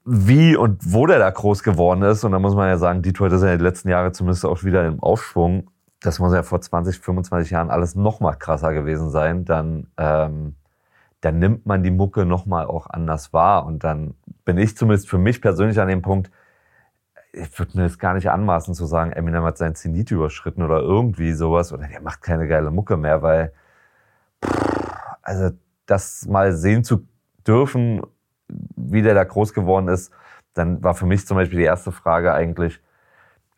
wie und wo der da groß geworden ist, und da muss man ja sagen, Detroit ist ja die letzten Jahre zumindest auch wieder im Aufschwung. Das muss ja vor 20, 25 Jahren alles noch mal krasser gewesen sein. Dann ähm, dann nimmt man die Mucke nochmal auch anders wahr. Und dann bin ich zumindest für mich persönlich an dem Punkt, ich würde mir das gar nicht anmaßen zu sagen, Eminem hat sein Zenit überschritten oder irgendwie sowas oder der macht keine geile Mucke mehr, weil also das mal sehen zu dürfen, wie der da groß geworden ist, dann war für mich zum Beispiel die erste Frage eigentlich,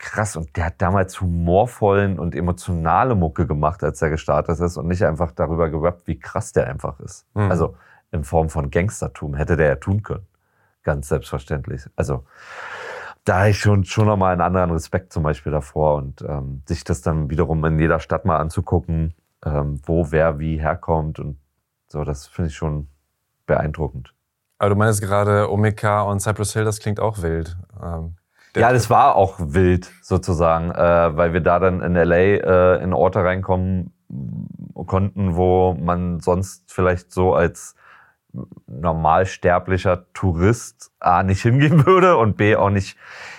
krass. Und der hat damals humorvollen und emotionale Mucke gemacht, als er gestartet ist und nicht einfach darüber gerappt, wie krass der einfach ist. Mhm. Also in Form von Gangstertum hätte der ja tun können. Ganz selbstverständlich. Also da habe ich schon, schon nochmal einen anderen Respekt zum Beispiel davor und ähm, sich das dann wiederum in jeder Stadt mal anzugucken, ähm, wo wer wie herkommt und so, das finde ich schon beeindruckend. Aber du meinst gerade Omeka und Cypress Hill, das klingt auch wild. Ähm, ja, das war auch wild sozusagen, äh, weil wir da dann in LA äh, in Orte reinkommen konnten, wo man sonst vielleicht so als normalsterblicher Tourist A nicht hingehen <laughs> würde und B auch nicht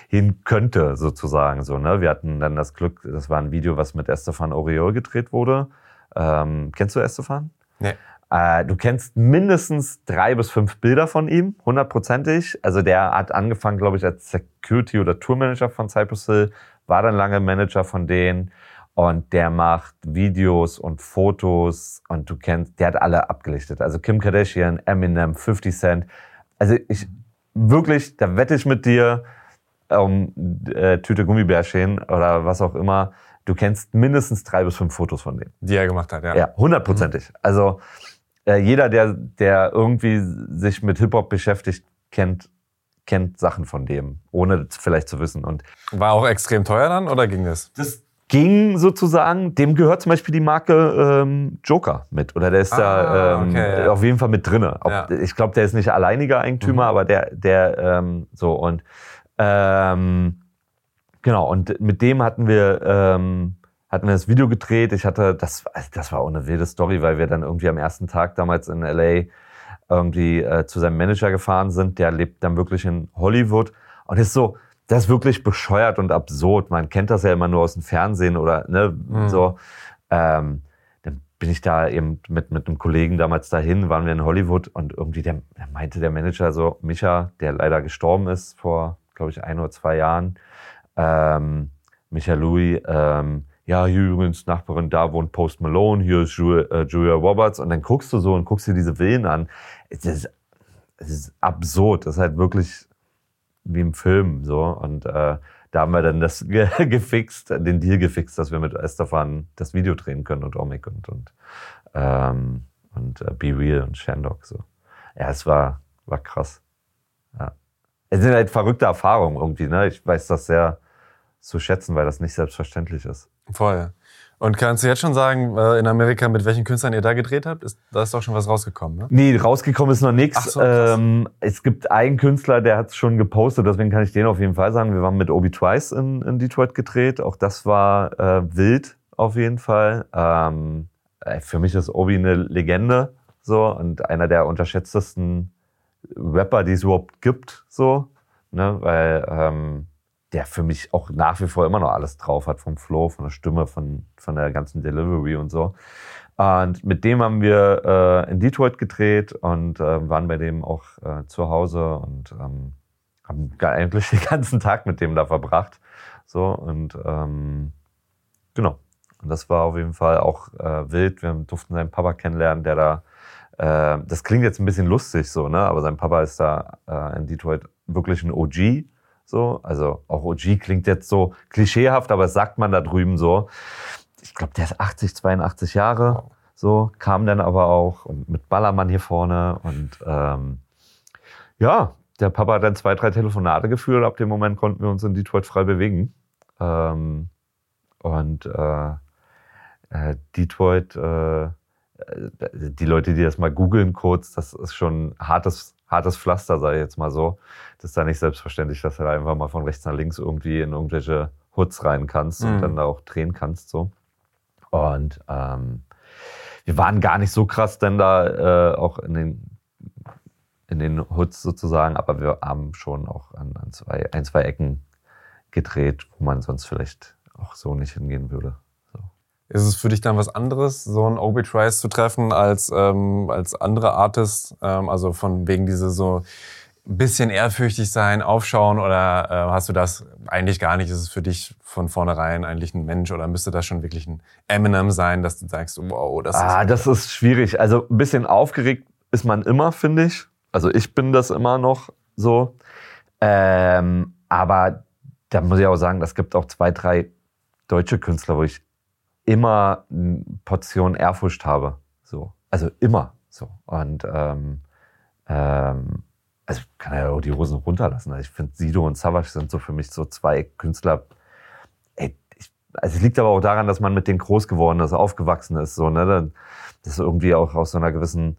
hin könnte, sozusagen. So, ne? Wir hatten dann das Glück, das war ein Video, was mit Estefan Oriol gedreht wurde. Ähm, kennst du Estefan? Nee. Äh, du kennst mindestens drei bis fünf Bilder von ihm, hundertprozentig. Also der hat angefangen, glaube ich, als Security- oder Tourmanager von Cypress Hill, war dann lange Manager von denen Und der macht Videos und Fotos und du kennst, der hat alle abgelichtet. Also Kim Kardashian, Eminem, 50 Cent. Also ich wirklich, da wette ich mit dir um äh, Tüte Gummibärchen oder was auch immer. Du kennst mindestens drei bis fünf Fotos von dem. Die er gemacht hat, ja. Ja, hundertprozentig. Mhm. Also äh, jeder, der, der irgendwie sich mit Hip-Hop beschäftigt, kennt, kennt Sachen von dem, ohne vielleicht zu wissen. Und War auch extrem teuer dann oder ging das? Das ging sozusagen, dem gehört zum Beispiel die Marke ähm, Joker mit. Oder der ist ah, da ähm, okay, ja. auf jeden Fall mit drinne. Ja. Ich glaube, der ist nicht alleiniger Eigentümer, mhm. aber der, der ähm, so und ähm, genau, und mit dem hatten wir, ähm, hatten wir das Video gedreht. Ich hatte, das, also das war auch eine wilde Story, weil wir dann irgendwie am ersten Tag damals in LA irgendwie äh, zu seinem Manager gefahren sind. Der lebt dann wirklich in Hollywood und ist so, das ist wirklich bescheuert und absurd. Man kennt das ja immer nur aus dem Fernsehen oder ne, mhm. so. Ähm, dann bin ich da eben mit, mit einem Kollegen damals dahin, waren wir in Hollywood und irgendwie der, der meinte der Manager so, Micha, der leider gestorben ist vor, glaube ich, ein oder zwei Jahren, ähm, Micha Louis, ähm, ja, hier übrigens Nachbarin, da wohnt Post Malone, hier ist Julia, äh, Julia Roberts und dann guckst du so und guckst dir diese Villen an. Es ist, es ist absurd. Das ist halt wirklich wie im Film so und äh, da haben wir dann das <laughs> ge gefixt, den Deal gefixt, dass wir mit Estefan das Video drehen können und Omic und und ähm, und äh, Be Real und Shandok so. Ja, es war war krass. Ja. Es sind halt verrückte Erfahrungen irgendwie, ne? Ich weiß das sehr zu schätzen, weil das nicht selbstverständlich ist. Voll. Und kannst du jetzt schon sagen, äh, in Amerika, mit welchen Künstlern ihr da gedreht habt? Ist, da ist doch schon was rausgekommen, ne? Nee, rausgekommen ist noch nichts. So, ähm, es gibt einen Künstler, der hat es schon gepostet, deswegen kann ich den auf jeden Fall sagen. Wir waren mit Obi Twice in, in Detroit gedreht. Auch das war äh, wild auf jeden Fall. Ähm, äh, für mich ist Obi eine Legende so und einer der unterschätztesten Rapper, die es überhaupt gibt, so, ne? weil ähm, der für mich auch nach wie vor immer noch alles drauf hat, vom Flow, von der Stimme, von, von der ganzen Delivery und so. Und mit dem haben wir äh, in Detroit gedreht und äh, waren bei dem auch äh, zu Hause und ähm, haben eigentlich den ganzen Tag mit dem da verbracht. So und ähm, genau. Und das war auf jeden Fall auch äh, wild. Wir durften seinen Papa kennenlernen, der da, äh, das klingt jetzt ein bisschen lustig so, ne? Aber sein Papa ist da äh, in Detroit wirklich ein OG so, also auch OG klingt jetzt so klischeehaft, aber das sagt man da drüben so. Ich glaube, der ist 80, 82 Jahre. So, kam dann aber auch mit Ballermann hier vorne. Und ähm, ja, der Papa hat dann zwei, drei Telefonate geführt. Ab dem Moment konnten wir uns in Detroit frei bewegen. Ähm, und äh, äh, Detroit, äh, die Leute, die das mal googeln kurz, das ist schon hartes hartes Pflaster, sage ich jetzt mal so. Das ist da nicht selbstverständlich, dass du da einfach mal von rechts nach links irgendwie in irgendwelche Hoods rein kannst mhm. und dann da auch drehen kannst. so. Und ähm, wir waren gar nicht so krass denn da äh, auch in den in den Hoods sozusagen, aber wir haben schon auch an, an zwei, ein, zwei Ecken gedreht, wo man sonst vielleicht auch so nicht hingehen würde. Ist es für dich dann was anderes, so einen Obi Trice zu treffen als, ähm, als andere Artists? Ähm, also von wegen diese so ein bisschen ehrfürchtig sein, aufschauen oder äh, hast du das eigentlich gar nicht? Ist es für dich von vornherein eigentlich ein Mensch oder müsste das schon wirklich ein Eminem sein, dass du sagst, wow, das ah, ist. das ist schwierig. Also ein bisschen aufgeregt ist man immer, finde ich. Also ich bin das immer noch so. Ähm, aber da muss ich auch sagen, es gibt auch zwei, drei deutsche Künstler, wo ich immer Portion Ehrfurcht habe. So. Also immer so. Und ähm, ähm, also kann er ja auch die Hosen runterlassen. Also ich finde, Sido und Savage sind so für mich so zwei Künstler. Ey, ich, also es liegt aber auch daran, dass man mit denen groß geworden ist, aufgewachsen ist. So, ne? Das irgendwie auch aus so einer gewissen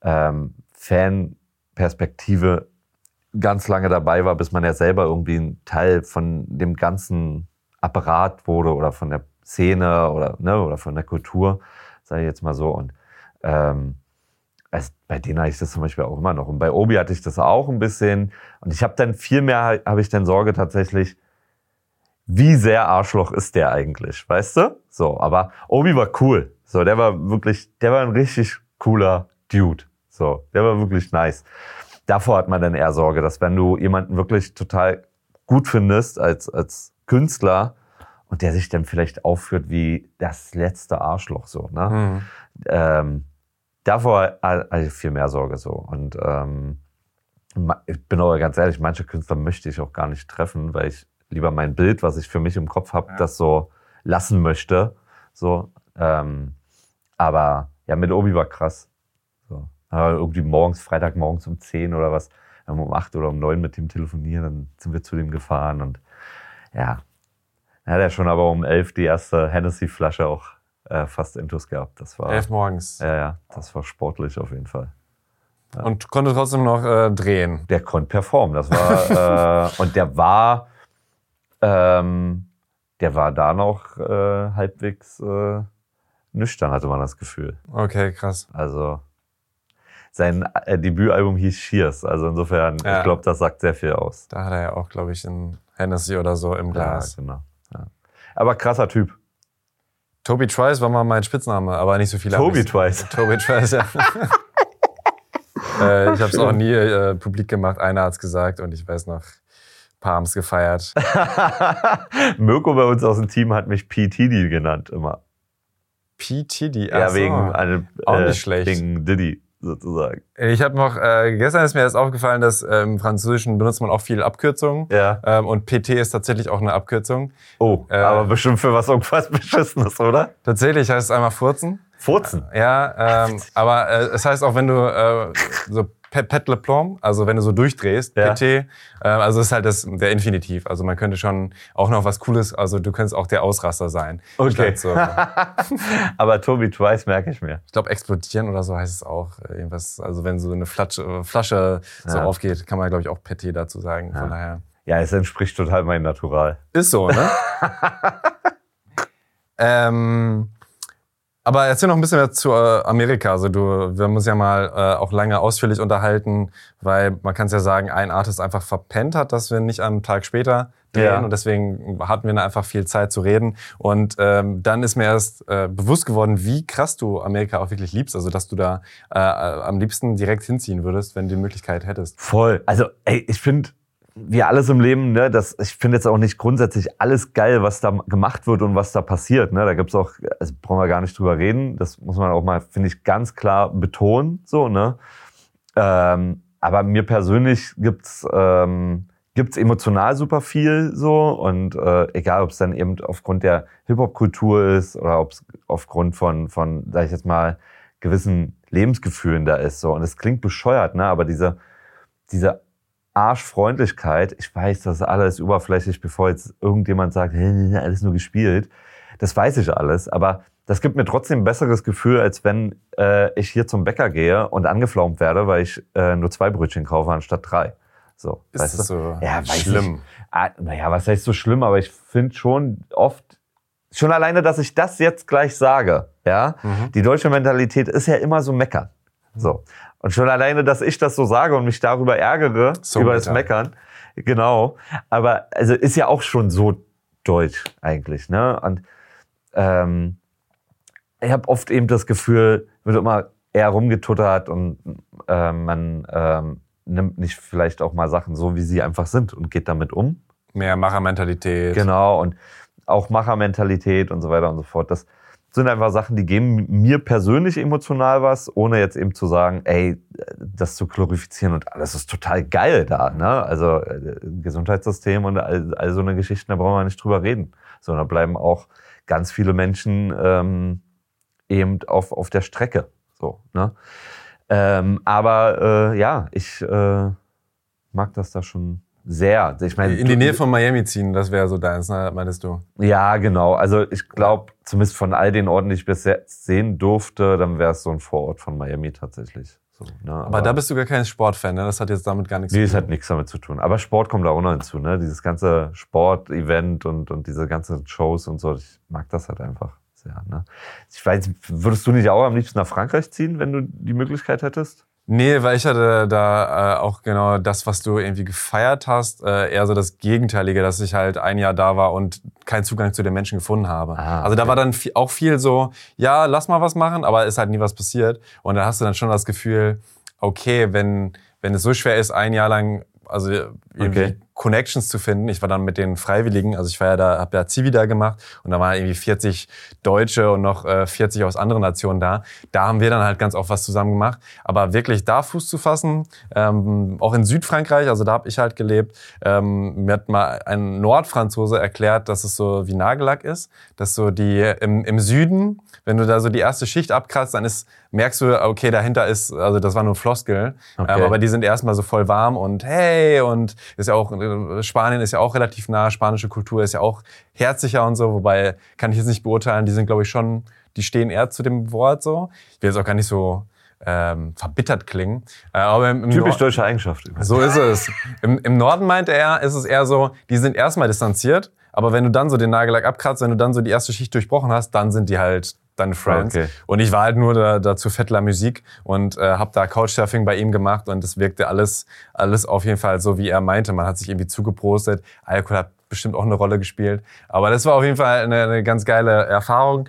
ähm, Fanperspektive ganz lange dabei war, bis man ja selber irgendwie ein Teil von dem ganzen Apparat wurde oder von der Szene oder, ne, oder von der Kultur, sage ich jetzt mal so. Und ähm, also bei denen hatte ich das zum Beispiel auch immer noch. Und bei Obi hatte ich das auch ein bisschen. Und ich habe dann viel mehr, habe ich dann Sorge tatsächlich, wie sehr Arschloch ist der eigentlich, weißt du? So, aber Obi war cool. So, der war wirklich, der war ein richtig cooler Dude. So, der war wirklich nice. Davor hat man dann eher Sorge, dass wenn du jemanden wirklich total gut findest als, als Künstler, und der sich dann vielleicht aufführt wie das letzte Arschloch so. Ne? Mhm. Ähm, davor ich viel mehr Sorge so. Und ähm, ich bin aber ganz ehrlich, manche Künstler möchte ich auch gar nicht treffen, weil ich lieber mein Bild, was ich für mich im Kopf habe, Ja. das so lassen möchte. So, ähm, aber ja, mit Obi war krass. So. Aber irgendwie morgens, Freitagmorgens um 10 oder was, um 8 oder um 9 mit dem telefoniert, dann sind wir zu dem gefahren und ja, dann hat er schon aber um 11 die erste Hennessy-Flasche auch äh, fast intus gehabt. Das war, Elf morgens. ja, ja, das war sportlich auf jeden Fall. Und konnte trotzdem noch äh, drehen. Der konnte performen. Das war <laughs> äh, und der war, ähm, der war da noch äh, halbwegs äh, nüchtern, hatte man das Gefühl. Okay, krass. Also sein äh, Debütalbum hieß Cheers. Also insofern, Ja. ich glaube, das sagt sehr viel aus. Da hat er ja auch, glaube ich, ein Hennessy oder so im Glas. Ja, genau. Aber krasser Typ. Toby Trice war mal mein Spitzname, aber nicht so viele. Toby. Twice. Toby Trice, ja. <laughs> äh, ich habe es auch nie äh, publik gemacht. Einer hat's gesagt und ich weiß noch, ein paar haben's gefeiert. <laughs> Mirko bei uns aus dem Team hat mich P. Diddy genannt immer. P. Tiddy. Ja, wegen, einem, Auch nicht schlecht. wegen Diddy sozusagen. Ich habe noch, äh, gestern ist mir erst aufgefallen, dass äh, im Französischen benutzt man auch viel Abkürzungen. Ja. Ähm, und PT ist tatsächlich auch eine Abkürzung. Oh, Äh, aber bestimmt für was irgendwas <laughs> Beschissenes, oder? Tatsächlich heißt es einmal Furzen. Furzen. Ja, ähm, aber äh, es heißt auch, wenn du äh, so Pet, le Plomb, also wenn du so durchdrehst, Ja. PT, äh, also ist halt das, der Infinitiv. Also man könnte schon auch noch was Cooles, also du könntest auch der Ausraster sein. Okay. So, <laughs> aber Toby Twice merke ich mir. ich glaube, explodieren oder so heißt es auch. äh, Irgendwas, also wenn so eine Flasche, Flasche so Ja. aufgeht, kann man, glaube ich, auch PT dazu sagen. Von daher. Ja, es entspricht total meinem Natural. Ist so, ne? <laughs> ähm, aber erzähl noch ein bisschen mehr zu äh, Amerika. Also du, wir haben uns ja mal äh, auch lange ausführlich unterhalten, weil man kann es ja sagen, ein Artist einfach verpennt hat, dass wir nicht einen Tag später drehen Ja. und deswegen hatten wir einfach viel Zeit zu reden. Und ähm, dann ist mir erst äh, bewusst geworden, wie krass du Amerika auch wirklich liebst. Also dass du da äh, äh, am liebsten direkt hinziehen würdest, wenn du die Möglichkeit hättest. Voll. Also, ey, ich finde, wie alles im Leben, ne, das, ich finde jetzt auch nicht grundsätzlich alles geil, was da gemacht wird und was da passiert. Ne? Da gibt's auch, also brauchen wir gar nicht drüber reden. Das muss man auch mal, finde ich, ganz klar betonen. So, ne? Ähm, aber mir persönlich gibt's ähm, gibt's emotional super viel so und äh, egal, ob es dann eben aufgrund der Hip-Hop-Kultur ist oder ob es aufgrund von, von, sag ich jetzt mal, gewissen Lebensgefühlen da ist. So. Und es klingt bescheuert, ne? aber diese, diese Arschfreundlichkeit, ich weiß, das ist alles überflächlich, bevor jetzt irgendjemand sagt, hey, alles nur gespielt. Das weiß ich alles, aber das gibt mir trotzdem ein besseres Gefühl, als wenn äh, ich hier zum Bäcker gehe und angeflaumt werde, weil ich äh, nur zwei Brötchen kaufe anstatt drei. So, Ist weißt das du? so Ja, schlimm? Ah, naja, was heißt so schlimm, aber ich finde schon oft, schon alleine, dass ich das jetzt gleich sage, ja, Mhm. die deutsche Mentalität ist ja immer so meckern. So. Und schon alleine, dass ich das so sage und mich darüber ärgere, So über das bitter. Meckern, genau. Aber also ist ja auch schon so deutsch eigentlich, ne? Und ähm, ich habe oft eben das Gefühl, wird immer eher rumgetuttert und ähm, man ähm, nimmt nicht vielleicht auch mal Sachen so, wie sie einfach sind und geht damit um. Mehr Machermentalität. Genau, und auch Machermentalität und so weiter und so fort. Das sind einfach Sachen, die geben mir persönlich emotional was, ohne jetzt eben zu sagen, ey, das zu glorifizieren und alles ist total geil da. Ne? Also äh, Gesundheitssystem und all, all so eine Geschichten, da brauchen wir nicht drüber reden. Sondern bleiben auch ganz viele Menschen ähm, eben auf, auf der Strecke. So, ne? ähm, aber äh, ja, ich äh, mag das da schon sehr. Ich meine, In die Nähe von Miami ziehen, das wäre so deins, ne, meintest du? ja, genau. Also ich glaube, zumindest von all den Orten, die ich bisher sehen durfte, dann wäre es so ein Vorort von Miami tatsächlich. So, ne? Aber, da bist du gar kein Sportfan, ne? Das hat jetzt damit gar nichts Nee, es zu hat tun. nichts damit zu tun. Aber Sport kommt da auch noch hinzu, ne? Dieses ganze Sport-Event und, und diese ganzen Shows und so. Ich mag das halt einfach sehr, ne? Ich weiß, würdest du nicht auch am liebsten nach Frankreich ziehen, wenn du die Möglichkeit hättest? Nee, weil ich hatte da äh, auch genau das, was du irgendwie gefeiert hast, äh, eher so das Gegenteilige, dass ich halt ein Jahr da war und keinen Zugang zu den Menschen gefunden habe. Ah, Also da okay. war dann viel, auch viel so, ja, lass mal was machen, aber ist halt nie was passiert. Und dann hast du dann schon das Gefühl, okay, wenn, wenn es so schwer ist, ein Jahr lang, also irgendwie Okay. Connections zu finden. Ich war dann mit den Freiwilligen, also ich war ja da, habe ja Zivi da gemacht und da waren irgendwie 40 Deutsche und noch äh, 40 aus anderen Nationen da. Da haben wir dann halt ganz oft was zusammen gemacht. Aber wirklich da Fuß zu fassen, ähm, auch in Südfrankreich, also da habe ich halt gelebt, ähm, mir hat mal ein Nordfranzose erklärt, dass es so wie Nagellack ist, dass so die im, im Süden wenn du da so die erste Schicht abkratzt, dann ist, merkst du, okay, dahinter ist, also das war nur Floskel, okay. ähm, aber die sind erstmal so voll warm und hey und ist ja auch, Spanien ist ja auch relativ nah, spanische Kultur ist ja auch herzlicher und so, wobei kann ich jetzt nicht beurteilen, die sind glaube ich schon, die stehen eher zu dem Wort so. Ich will jetzt auch gar nicht so ähm, verbittert klingen. Äh, aber im, im Typisch Nord deutsche Eigenschaft. So ist es. Im, Im Norden meinte er, ist es eher so, die sind erstmal distanziert, aber wenn du dann so den Nagellack abkratzt, wenn du dann so die erste Schicht durchbrochen hast, dann sind die halt deine Friends. Okay. Und ich war halt nur da, da zu Fettler Musik und äh, habe da Couchsurfing bei ihm gemacht und es wirkte alles, alles auf jeden Fall so, wie er meinte. Man hat sich irgendwie zugeprostet. Alkohol hat bestimmt auch eine Rolle gespielt. Aber das war auf jeden Fall eine, eine ganz geile Erfahrung.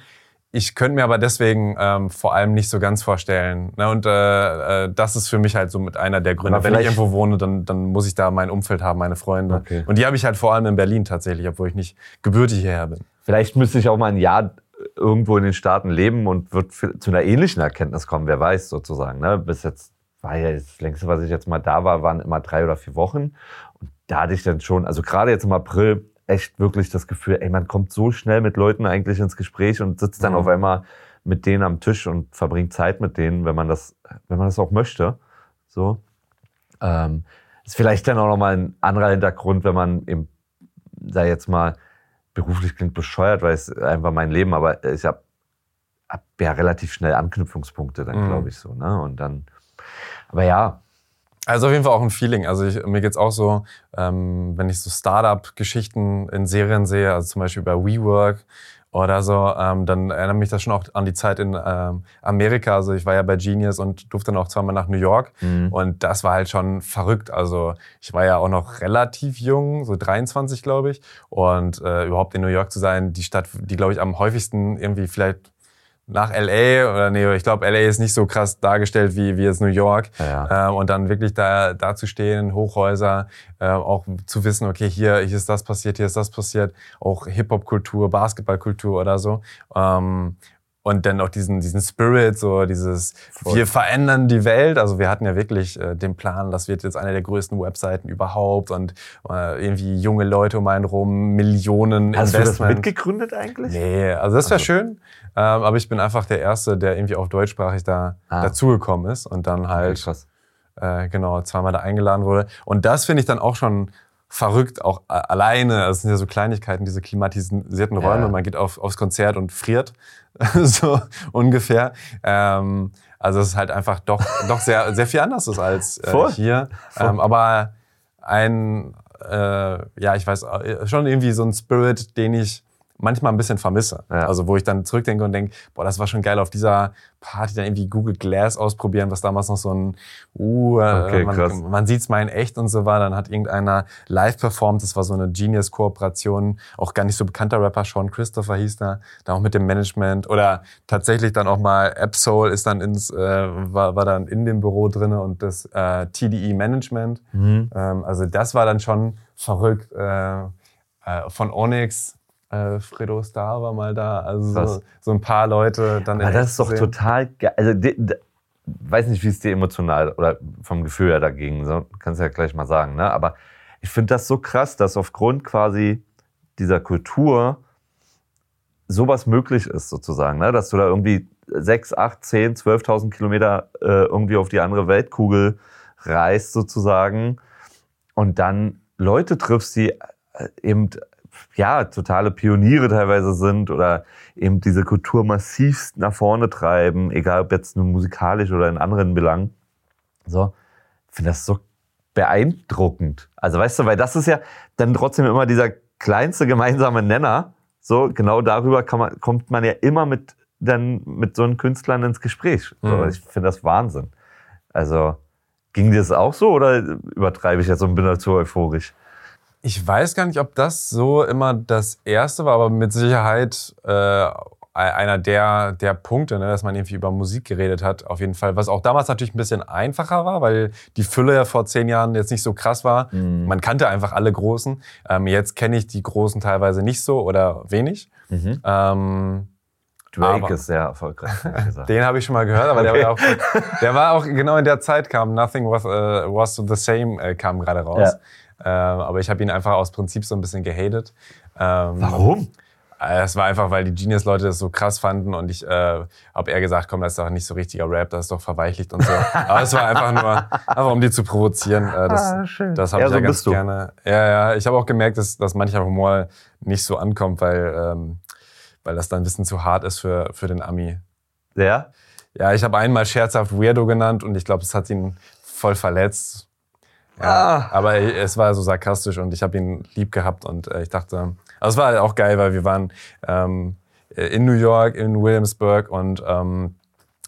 Ich könnte mir aber deswegen ähm, vor allem nicht so ganz vorstellen. Ne? Und äh, äh, das ist für mich halt so mit einer der Gründe. Wenn ich irgendwo wohne, dann, dann muss ich da mein Umfeld haben, meine Freunde. Okay. Und die habe ich halt vor allem in Berlin tatsächlich, obwohl ich nicht gebürtig hierher bin. Vielleicht müsste ich auch mal ein Jahr irgendwo in den Staaten leben und wird zu einer ähnlichen Erkenntnis kommen, wer weiß sozusagen. Ne? Bis jetzt war ja das längste, was ich jetzt mal da war, waren immer drei oder vier Wochen. Und da hatte ich dann schon, also gerade jetzt im April, echt wirklich das Gefühl, ey, man kommt so schnell mit Leuten eigentlich ins Gespräch und sitzt dann mhm. auf einmal mit denen am Tisch und verbringt Zeit mit denen, wenn man das, wenn man das auch möchte. So. Ähm, ist vielleicht dann auch nochmal ein anderer Hintergrund, wenn man eben, da jetzt mal, beruflich klingt bescheuert, weil es einfach mein Leben, aber ich habe hab ja relativ schnell Anknüpfungspunkte dann, mhm. glaube ich so. Ne? Und dann, aber ja. Also auf jeden Fall auch ein Feeling. Also ich, mir geht's auch so, ähm, wenn ich so Startup-Geschichten in Serien sehe, also zum Beispiel über WeWork, oder so, ähm, dann erinnert mich das schon auch an die Zeit in ähm, Amerika. Also ich war ja bei Genius und durfte dann auch zweimal nach New York. Mhm. Und das war halt schon verrückt. Also ich war ja auch noch relativ jung, so 23 glaube ich. Und äh, überhaupt in New York zu sein, die Stadt, die glaube ich am häufigsten irgendwie vielleicht nach LA oder nee, ich glaube, LA ist nicht so krass dargestellt wie, wie jetzt New York. Ja. Ähm, und dann wirklich da, da zu stehen, Hochhäuser, äh, auch zu wissen, okay, hier, hier ist das passiert, hier ist das passiert, auch Hip-Hop-Kultur, Basketball-Kultur oder so. Ähm, und dann auch diesen, diesen Spirit, so dieses, Voll. wir verändern die Welt. Also wir hatten ja wirklich äh, den Plan, das wird jetzt eine der größten Webseiten überhaupt und äh, irgendwie junge Leute um einen rum, Millionen Hast Investment. Du das mitgegründet eigentlich? Nee, also das wäre also. schön. Ähm, aber ich bin einfach der Erste, der irgendwie auch deutschsprachig da ah. dazugekommen ist und dann halt äh, genau zweimal da eingeladen wurde. Und das finde ich dann auch schon verrückt, auch alleine. Es sind ja so Kleinigkeiten, diese klimatisierten Räume. Ja. Man geht auf, aufs Konzert und friert, <laughs> so ungefähr. Ähm, also es ist halt einfach doch, doch sehr, sehr viel anders ist als äh, hier. Ähm, aber ein, äh, ja, ich weiß, äh, schon irgendwie so ein Spirit, den ich manchmal ein bisschen vermisse. Ja. Also wo ich dann zurückdenke und denke, boah, das war schon geil auf dieser Party dann irgendwie Google Glass ausprobieren, was damals noch so ein, uh, äh, okay, man, man sieht's mal in echt und so war. Dann hat irgendeiner live performt, das war so eine Genius-Kooperation, auch gar nicht so bekannter Rapper, Sean Christopher hieß da, da auch mit dem Management oder tatsächlich dann auch mal Absol ist dann ins, äh, war, war dann in dem Büro drinne und das äh, TDE Management. Mhm. Ähm, also das war dann schon verrückt. Äh, äh, von Onyx äh, Fredo Star war mal da. Also so, so, ein paar Leute dann Aber das ist doch total geil. Also, de, de, weiß nicht, wie es dir emotional oder vom Gefühl her dagegen, so, kannst du ja gleich mal sagen. Ne? Aber ich finde das so krass, dass aufgrund quasi dieser Kultur sowas möglich ist, sozusagen. Ne? Dass du da irgendwie 6, 8, 10, 12.000 Kilometer äh, irgendwie auf die andere Weltkugel reist, sozusagen. Und dann Leute triffst, die äh, eben ja, totale Pioniere teilweise sind oder eben diese Kultur massivst nach vorne treiben, egal ob jetzt nur musikalisch oder in anderen Belangen. So, ich finde das so beeindruckend. Also weißt du, weil das ist ja dann trotzdem immer dieser kleinste gemeinsame Nenner. So, genau darüber man, kommt man ja immer mit, dann mit so einem Künstlern ins Gespräch. So, mhm. Ich finde das Wahnsinn. Also, ging dir das auch so oder übertreibe ich jetzt und bin dazu euphorisch? Ich weiß gar nicht, ob das so immer das Erste war, aber mit Sicherheit äh, einer der, der Punkte, ne, dass man irgendwie über Musik geredet hat, auf jeden Fall. Was auch damals natürlich ein bisschen einfacher war, weil die Fülle ja vor zehn Jahren jetzt nicht so krass war. Mhm. Man kannte einfach alle Großen. Ähm, jetzt kenne ich die Großen teilweise nicht so oder wenig. Mhm. Ähm, Drake Aber- ist sehr erfolgreich, <laughs> gesagt. den habe ich schon mal gehört, aber der, war auch, der war auch genau in der Zeit kam Nothing Was, äh, was the Same äh, kam gerade raus. Ähm, aber ich habe ihn einfach aus Prinzip so ein bisschen gehatet. Ähm, Warum? Äh, Es war einfach, weil die Genius-Leute das so krass fanden und ich äh, habe eher gesagt, komm, das ist doch nicht so richtiger Rap, das ist doch verweichlicht und so. <laughs> Aber es war einfach nur, einfach um die zu provozieren. Äh, das Ah, schön. das habe Ja, ich so ja ganz bist du. gerne. Ja, ja. Ich habe auch gemerkt, dass, dass mancher Humor nicht so ankommt, weil, ähm, weil das dann ein bisschen zu hart ist für, für den Ami. Ja? Ja, ich habe einmal scherzhaft Weirdo genannt und ich glaube, es hat ihn voll verletzt. Ja, Ah. Aber es war so sarkastisch und ich habe ihn lieb gehabt und äh, ich dachte, also es war halt auch geil, weil wir waren ähm, in New York, in Williamsburg und ähm,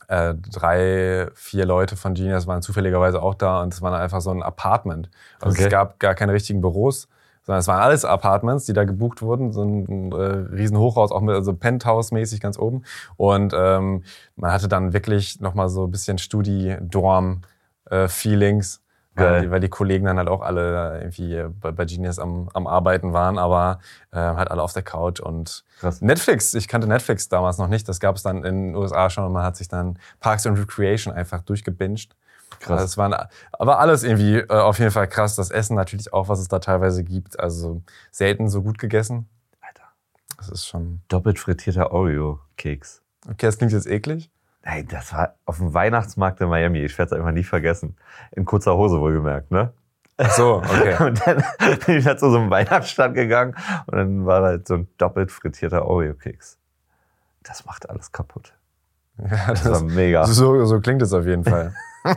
äh, drei, vier Leute von Genius waren zufälligerweise auch da und es war einfach so ein Apartment. Also Okay. es gab gar keine richtigen Büros, sondern es waren alles Apartments, die da gebucht wurden. So ein äh, riesen Hochhaus, auch mit also Penthouse-mäßig ganz oben. Und ähm, man hatte dann wirklich nochmal so ein bisschen Studi-Dorm-Feelings. Weil die, weil die Kollegen dann halt auch alle irgendwie bei, bei Genius am, am Arbeiten waren, aber äh, halt alle auf der Couch und Krass. Netflix, ich kannte Netflix damals noch nicht, das gab es dann in den USA schon und man hat sich dann Parks and Recreation einfach durchgebinged. Krass. Also es waren, aber alles irgendwie äh, auf jeden Fall krass. Das Essen natürlich auch, was es da teilweise gibt. Also selten so gut gegessen. Alter. Das ist schon. Doppelt frittierter Oreo-Keks. Okay, das klingt jetzt eklig. Nein, das war auf dem Weihnachtsmarkt in Miami. Ich werde es einfach nie vergessen. In kurzer Hose wohlgemerkt, ne? Ach so, okay. <laughs> Und dann bin ich halt zu so einem Weihnachtsstand gegangen und dann war halt so ein doppelt frittierter Oreo-Keks. Das macht alles kaputt. ja, Das war das, mega. so, so klingt es auf jeden Fall. <laughs>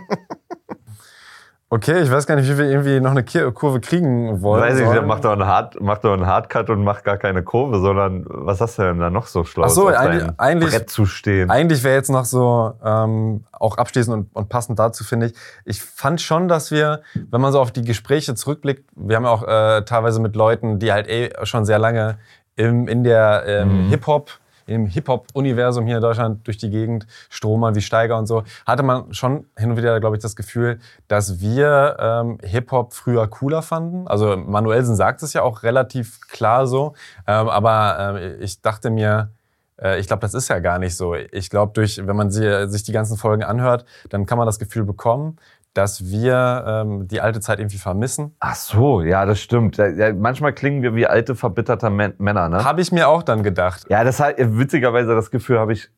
Okay, ich weiß gar nicht, wie wir irgendwie noch eine Kurve kriegen wollen. Weiß ich, sollen. mach doch einen Hard, mach doch einen Hardcut und mach gar keine Kurve, sondern was hast du denn da noch so schlau? Ach so, eigentlich- eigentlich- Brett zu stehen. Eigentlich wäre jetzt noch so, ähm, auch abschließend und, und passend dazu finde ich, ich fand schon, dass wir, wenn man so auf die Gespräche zurückblickt, wir haben ja auch äh, teilweise mit Leuten, die halt eh schon sehr lange im, in der ähm, Mhm. Hip-Hop, im Hip-Hop-Universum hier in Deutschland durch die Gegend stromern wie Steiger und so, hatte man schon hin und wieder, glaube ich, das Gefühl, dass wir ähm, Hip-Hop früher cooler fanden. Also Manuelsen sagt es ja auch relativ klar so, ähm, aber ähm, ich dachte mir, äh, ich glaube, das ist ja gar nicht so. Ich glaube, durch, wenn man sie, sich die ganzen Folgen anhört, dann kann man das Gefühl bekommen, dass wir ähm, die alte Zeit irgendwie vermissen. Ach so, ja, das stimmt. Ja, manchmal klingen wir wie alte, verbitterte Män- Männer, ne? Habe ich mir auch dann gedacht. Ja, das hat, witzigerweise, das Gefühl habe ich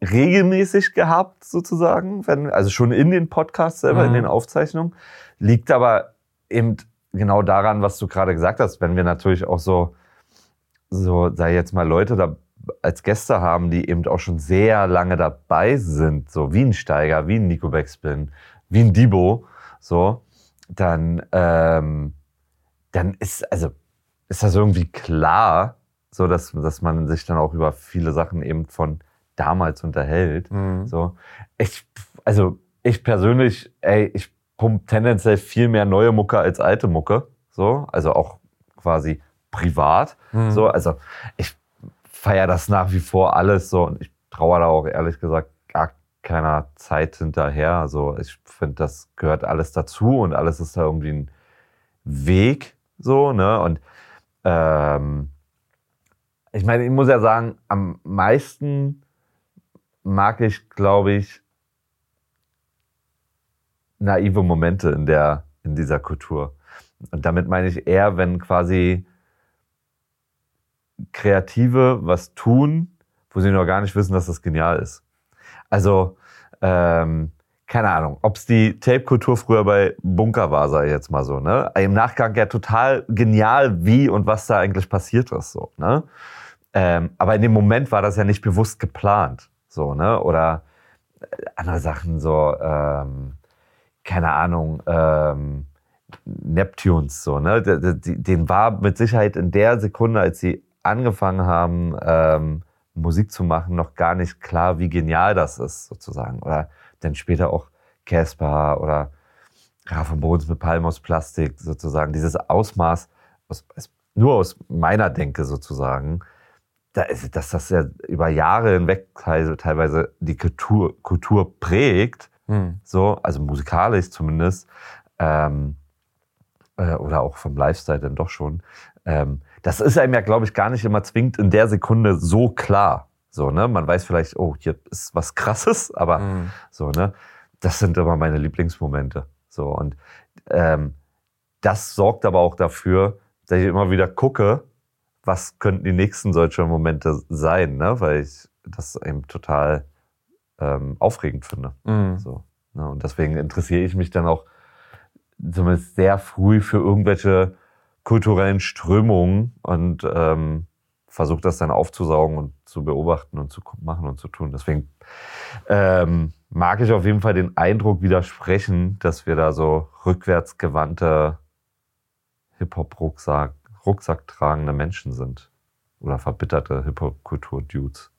regelmäßig gehabt, sozusagen, wenn, also schon in den Podcasts selber, in Mhm. den Aufzeichnungen. Liegt aber eben genau daran, was du gerade gesagt hast, wenn wir natürlich auch so, so, sei jetzt mal Leute da als Gäste haben, die eben auch schon sehr lange dabei sind, so wie ein Steiger, wie ein Nico Backspin, wie ein Debo, so, dann, ähm, dann ist, also, ist das irgendwie klar, so dass, dass man sich dann auch über viele Sachen eben von damals unterhält. Mhm. So, ich, also ich persönlich, ey, ich pump tendenziell viel mehr neue Mucke als alte Mucke. So, also auch quasi privat. Mhm. So, also ich feiere das nach wie vor alles so und ich traue da auch ehrlich gesagt keiner Zeit hinterher. Also ich finde, das gehört alles dazu und alles ist da irgendwie ein Weg. So, ne? Und ähm, ich meine, ich muss ja sagen, am meisten mag ich, glaube ich, naive Momente in der, in dieser Kultur. Und damit meine ich eher, wenn quasi Kreative was tun, wo sie noch gar nicht wissen, dass das genial ist. Also, ähm, keine Ahnung, ob es die Tape-Kultur früher bei Bunker war, ich jetzt mal so. Ne? Im Nachgang ja total genial, wie und was da eigentlich passiert ist. So, ne? ähm, aber in dem Moment war das ja nicht bewusst geplant. So, ne? Oder äh, andere Sachen, so, ähm, keine Ahnung, ähm, Neptunes, so, ne? Den war mit Sicherheit in der Sekunde, als sie angefangen haben, ähm, Musik zu machen, noch gar nicht klar, wie genial das ist, sozusagen. Oder dann später auch Casper oder ja, von Bodens mit Palm aus Plastik, sozusagen. Dieses Ausmaß, aus, nur aus meiner Denke sozusagen, da ist, dass das ja über Jahre hinweg teilweise die Kultur, Kultur prägt, hm. so, also musikalisch zumindest, ähm, äh, oder auch vom Lifestyle dann doch schon. Ähm, das ist einem ja, glaube ich, gar nicht immer zwingend in der Sekunde so klar. So, ne? Man weiß vielleicht, oh, hier ist was krasses, aber hm. so, ne? Das sind immer meine Lieblingsmomente. So, und ähm, das sorgt aber auch dafür, dass ich immer wieder gucke, was könnten die nächsten solchen Momente sein, ne? weil ich das eben total ähm, aufregend finde. Mhm. So, ne? Und deswegen interessiere ich mich dann auch zumindest sehr früh für irgendwelche kulturellen Strömungen und ähm, versuche das dann aufzusaugen und zu beobachten und zu machen und zu tun. Deswegen ähm, mag ich auf jeden Fall den Eindruck widersprechen, dass wir da so rückwärtsgewandte Hip-Hop-Rucksack Rucksack tragende Menschen sind. Oder verbitterte Hip-Hop-Kultur-Dudes.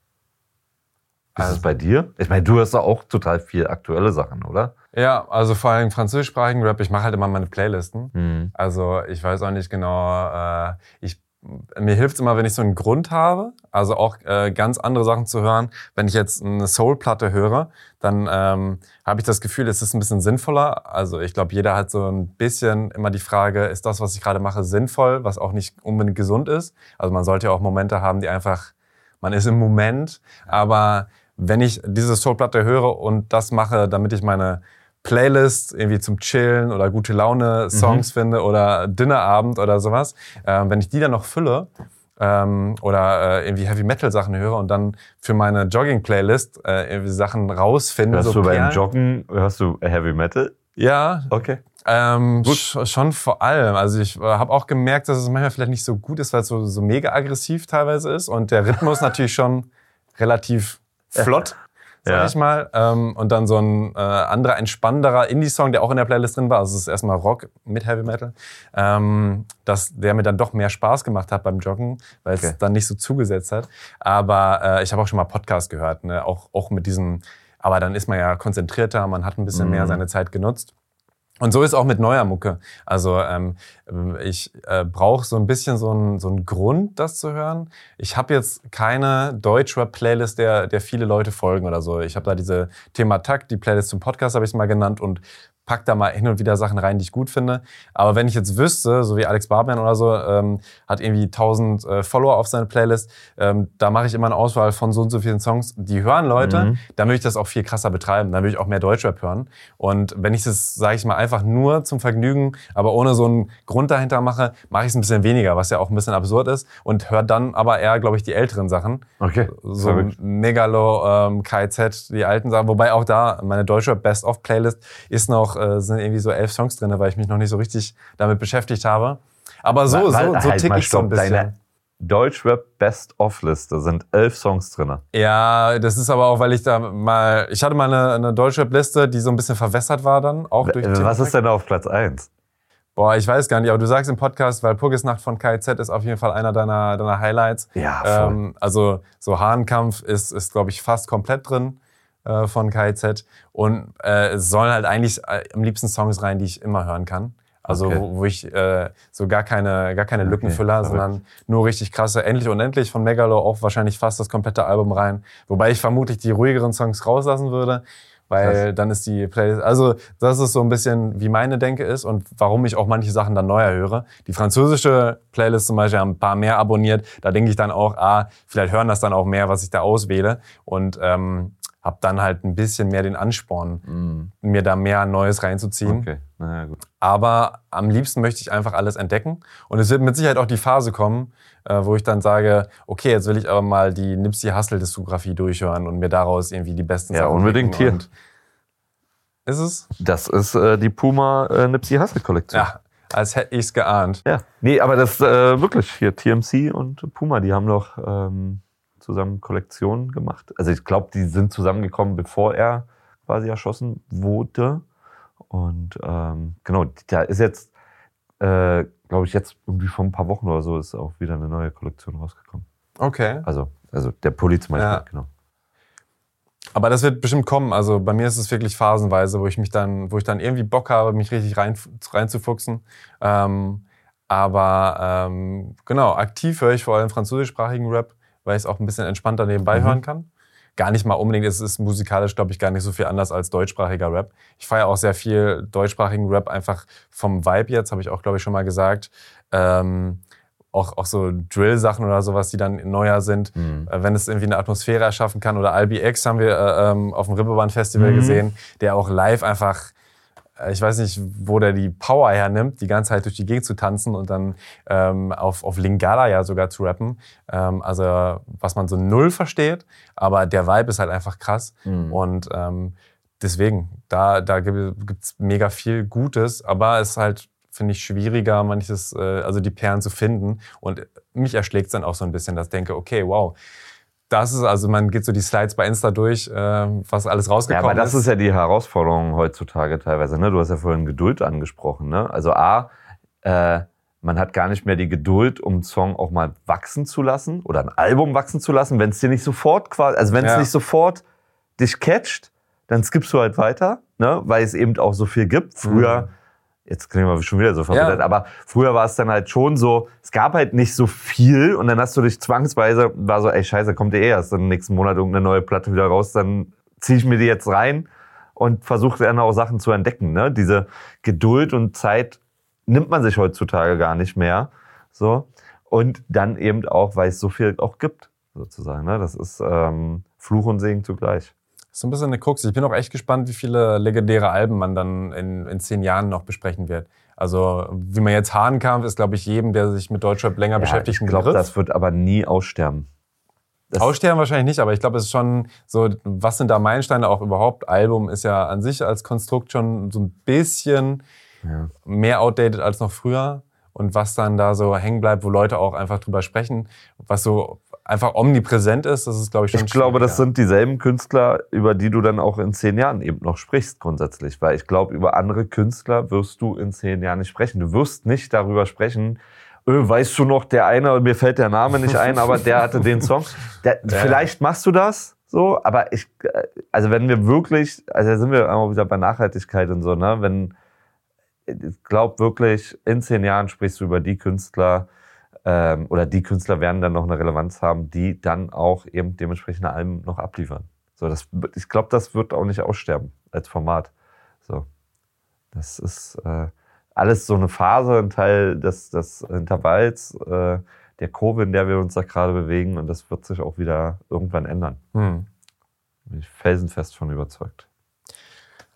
Ist also, es bei dir? Ich meine, du hast da auch total viel aktuelle Sachen, oder? Ja, also vor allem französischsprachigen Rap. Ich mache halt immer meine Playlisten. Mhm. Also ich weiß auch nicht genau. Äh, ich mir hilft es immer, wenn ich so einen Grund habe, also auch äh, ganz andere Sachen zu hören. Wenn ich jetzt eine Soul-Platte höre, dann ähm, habe ich das Gefühl, es ist ein bisschen sinnvoller. Also ich glaube, jeder hat so ein bisschen immer die Frage, ist das, was ich gerade mache, sinnvoll, was auch nicht unbedingt gesund ist. Also man sollte ja auch Momente haben, die einfach, man ist im Moment, aber wenn ich diese Soul-Platte höre und das mache, damit ich meine Playlist irgendwie zum Chillen oder gute Laune Songs mhm. finde oder Dinnerabend oder sowas, ähm, wenn ich die dann noch fülle ähm, oder äh, irgendwie Heavy Metal Sachen höre und dann für meine Jogging Playlist äh, irgendwie Sachen rausfinde. Hörst so du beim Joggen hörst du Heavy Metal? Ja. Okay. Ähm, sch schon vor allem. Also ich äh, habe auch gemerkt, dass es manchmal vielleicht nicht so gut ist, weil es so, so mega aggressiv teilweise ist und der Rhythmus <laughs> natürlich schon relativ flott sag ja. ich mal. Ähm, und dann so ein äh, anderer, entspannenderer Indie-Song, der auch in der Playlist drin war. Also es ist erstmal Rock mit Heavy Metal. Ähm, dass der mir dann doch mehr Spaß gemacht hat beim Joggen, weil es okay. dann nicht so zugesetzt hat. Aber äh, ich habe auch schon mal Podcast gehört, ne? auch, auch mit diesem, aber dann ist man ja konzentrierter, man hat ein bisschen mhm. mehr seine Zeit genutzt. Und so ist auch mit neuer Mucke. Also ähm, ich äh, brauche so ein bisschen so einen so einen Grund, das zu hören. Ich habe jetzt keine Deutschrap-Playlist, der, der viele Leute folgen oder so. Ich habe da diese Thema Takt, die Playlist zum Podcast habe ich mal genannt und pack da mal hin und wieder Sachen rein, die ich gut finde. Aber wenn ich jetzt wüsste, so wie Alex Barman oder so, ähm, hat irgendwie 1000 äh, Follower auf seiner Playlist, ähm, da mache ich immer eine Auswahl von so und so vielen Songs, die hören Leute, mhm. dann würde ich das auch viel krasser betreiben. Dann würde ich auch mehr Deutschrap hören. Und wenn ich das, sage ich mal, einfach nur zum Vergnügen, aber ohne so einen Grund dahinter mache, mache ich es ein bisschen weniger, was ja auch ein bisschen absurd ist und höre dann aber eher, glaube ich, die älteren Sachen. Okay. So Megalo, ähm, KZ, die alten Sachen. Wobei auch da meine Deutschrap Best-of-Playlist ist noch äh, sind irgendwie so elf Songs drin, weil ich mich noch nicht so richtig damit beschäftigt habe. Aber so, so, so halt tick ich so ein bisschen. Deine Deutschrap Best-of-Liste sind elf Songs drin. Ja, das ist aber auch, weil ich da mal, ich hatte mal eine, eine Deutschrap-Liste, die so ein bisschen verwässert war dann, auch durch Was ist denn auf Platz 1? Boah, ich weiß gar nicht, aber du sagst im Podcast, weil Purgisnacht von KZ ist auf jeden Fall einer deiner, deiner Highlights. Ja, voll. Ähm, also so Hahnkampf ist, ist glaube ich, fast komplett drin. Äh, von KIZ. Und äh, es sollen halt eigentlich äh, am liebsten Songs rein, die ich immer hören kann. Also okay. wo, wo, ich äh, so gar keine, gar keine Lückenfüller, okay, sondern nur richtig krasse Endlich Unendlich von Megalo, auch wahrscheinlich fast das komplette Album rein. Wobei ich vermutlich die ruhigeren Songs rauslassen würde, weil Krass. dann ist die Playlist. Also das ist so ein bisschen, wie meine Denke ist und warum ich auch manche Sachen dann neuer höre. Die französische Playlist zum Beispiel haben ein paar mehr abonniert. Da denke ich dann auch, ah, vielleicht hören das dann auch mehr, was ich da auswähle. Und ähm, habe dann halt ein bisschen mehr den Ansporn, mm. mir da mehr Neues reinzuziehen. Okay. Naja, gut. Aber am liebsten möchte ich einfach alles entdecken. Und es wird mit Sicherheit auch die Phase kommen, äh, wo ich dann sage, okay, jetzt will ich aber mal die Nipsey Hussle-Diskografie durchhören und mir daraus irgendwie die besten ja, Sachen unbedingt hier. Ist es? Das ist äh, die Puma äh, Nipsey Hussle-Kollektion. Ja, als hätte ich es geahnt. Ja. Nee, aber das äh, wirklich hier TMC und Puma, die haben doch... Ähm zusammen Kollektionen gemacht. Also ich glaube, die sind zusammengekommen, bevor er quasi erschossen wurde. Und ähm, genau, da ist jetzt, äh, glaube ich, jetzt irgendwie vor ein paar Wochen oder so ist auch wieder eine neue Kollektion rausgekommen. Okay. Also, also der Pulli zum Beispiel, ja. genau. Aber das wird bestimmt kommen. Also bei mir ist es wirklich phasenweise, wo ich mich dann, wo ich dann irgendwie Bock habe, mich richtig rein, reinzufuchsen. Ähm, aber ähm, genau, aktiv höre ich vor allem französischsprachigen Rap weil ich es auch ein bisschen entspannter nebenbei Mhm. hören kann. Gar nicht mal unbedingt, es ist musikalisch, glaube ich, gar nicht so viel anders als deutschsprachiger Rap. Ich feiere auch sehr viel deutschsprachigen Rap, einfach vom Vibe jetzt, habe ich auch, glaube ich, schon mal gesagt. Ähm, auch, auch so Drill-Sachen oder sowas, die dann neuer sind. Mhm. Äh, wenn es irgendwie eine Atmosphäre erschaffen kann. Oder Albi X haben wir äh, ähm, auf dem Ribbeband-Festival Mhm. gesehen, der auch live einfach ich weiß nicht, wo der die Power hernimmt, die ganze Zeit durch die Gegend zu tanzen und dann ähm, auf, auf Lingala ja sogar zu rappen. Ähm, also was man so null versteht, aber der Vibe ist halt einfach krass. Mhm. Und ähm, deswegen, da, da gibt es mega viel Gutes, aber es ist halt, finde ich, schwieriger, manches, äh, also die Perlen zu finden. Und mich erschlägt es dann auch so ein bisschen, dass ich denke, okay, wow. Das ist, also man geht so die Slides bei Insta durch, äh, was alles Ja, rausgekommen aber das ist ja die Herausforderung heutzutage teilweise. Ne? Du hast ja vorhin Geduld angesprochen. Ne? Also A, äh, man hat gar nicht mehr die Geduld, um einen Song auch mal wachsen zu lassen oder ein Album wachsen zu lassen, wenn es dir nicht sofort quasi, also wenn es Ja. nicht sofort dich catcht, dann skippst du halt weiter, ne? weil es eben auch so viel gibt. Früher, Mhm. Jetzt klingen wir schon wieder so verbittert, Ja. aber früher war es dann halt schon so, es gab halt nicht so viel und dann hast du dich zwangsweise, war so, ey scheiße, kommt eh erst im nächsten Monat irgendeine neue Platte wieder raus, dann ziehe ich mir die jetzt rein und versuche dann auch Sachen zu entdecken. Ne? Diese Geduld und Zeit nimmt man sich heutzutage gar nicht mehr. So. Und dann eben auch, weil es so viel auch gibt, sozusagen. Ne? Das ist ähm, Fluch und Segen zugleich. So ein bisschen eine Krux. Ich bin auch echt gespannt, wie viele legendäre Alben man dann in, in zehn Jahren noch besprechen wird. Also, wie man jetzt Hahnkampf ist, glaube ich, jedem, der sich mit Deutschrap länger beschäftigt, ich ein glaube, Begriff. das wird aber nie aussterben. Das, Aussterben wahrscheinlich nicht, aber ich glaube, es ist schon so, was sind da Meilensteine auch überhaupt? Album ist ja an sich als Konstrukt schon so ein bisschen Ja. mehr outdated als noch früher. Und was dann da so hängen bleibt, wo Leute auch einfach drüber sprechen, was so einfach omnipräsent ist, das ist, glaube ich, schon Ich glaube, das sind dieselben Künstler, über die du dann auch in zehn Jahren eben noch sprichst, grundsätzlich. Weil ich glaube, über andere Künstler wirst du in zehn Jahren nicht sprechen. Du wirst nicht darüber sprechen, äh, weißt du noch, der eine, mir fällt der Name nicht ein, aber der hatte den <laughs> Song. Der, Vielleicht machst du das so, aber ich, äh, also wenn wir wirklich, also da sind wir auch wieder bei Nachhaltigkeit und so, ne, wenn, ich glaube wirklich, in zehn Jahren sprichst du über die Künstler, ähm, oder die Künstler werden dann noch eine Relevanz haben, die dann auch eben dementsprechende Alben noch abliefern. So, das, ich glaube, das wird auch nicht aussterben als Format. So, das ist äh, alles so eine Phase, ein Teil des, des Intervalls, äh, der Kurve, in der wir uns da gerade bewegen, und das wird sich auch wieder irgendwann ändern. Hm. Bin ich felsenfest von überzeugt.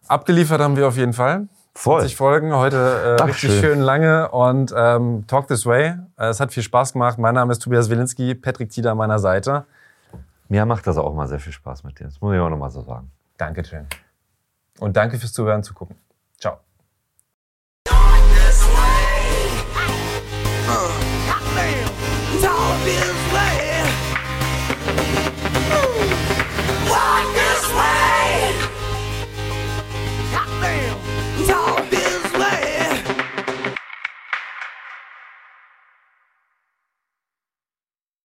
Abgeliefert haben wir auf jeden Fall. Voll. 20 Folgen, heute äh, Ach, richtig schön. schön. lange und ähm, Talk This Way. Äh, es hat viel Spaß gemacht. Mein Name ist Tobias Wilinski, Patrick Tieder an meiner Seite. Mir macht das auch mal sehr viel Spaß mit dir. Das muss ich auch nochmal so sagen. Dankeschön. Und danke fürs Zuhören, zu gucken.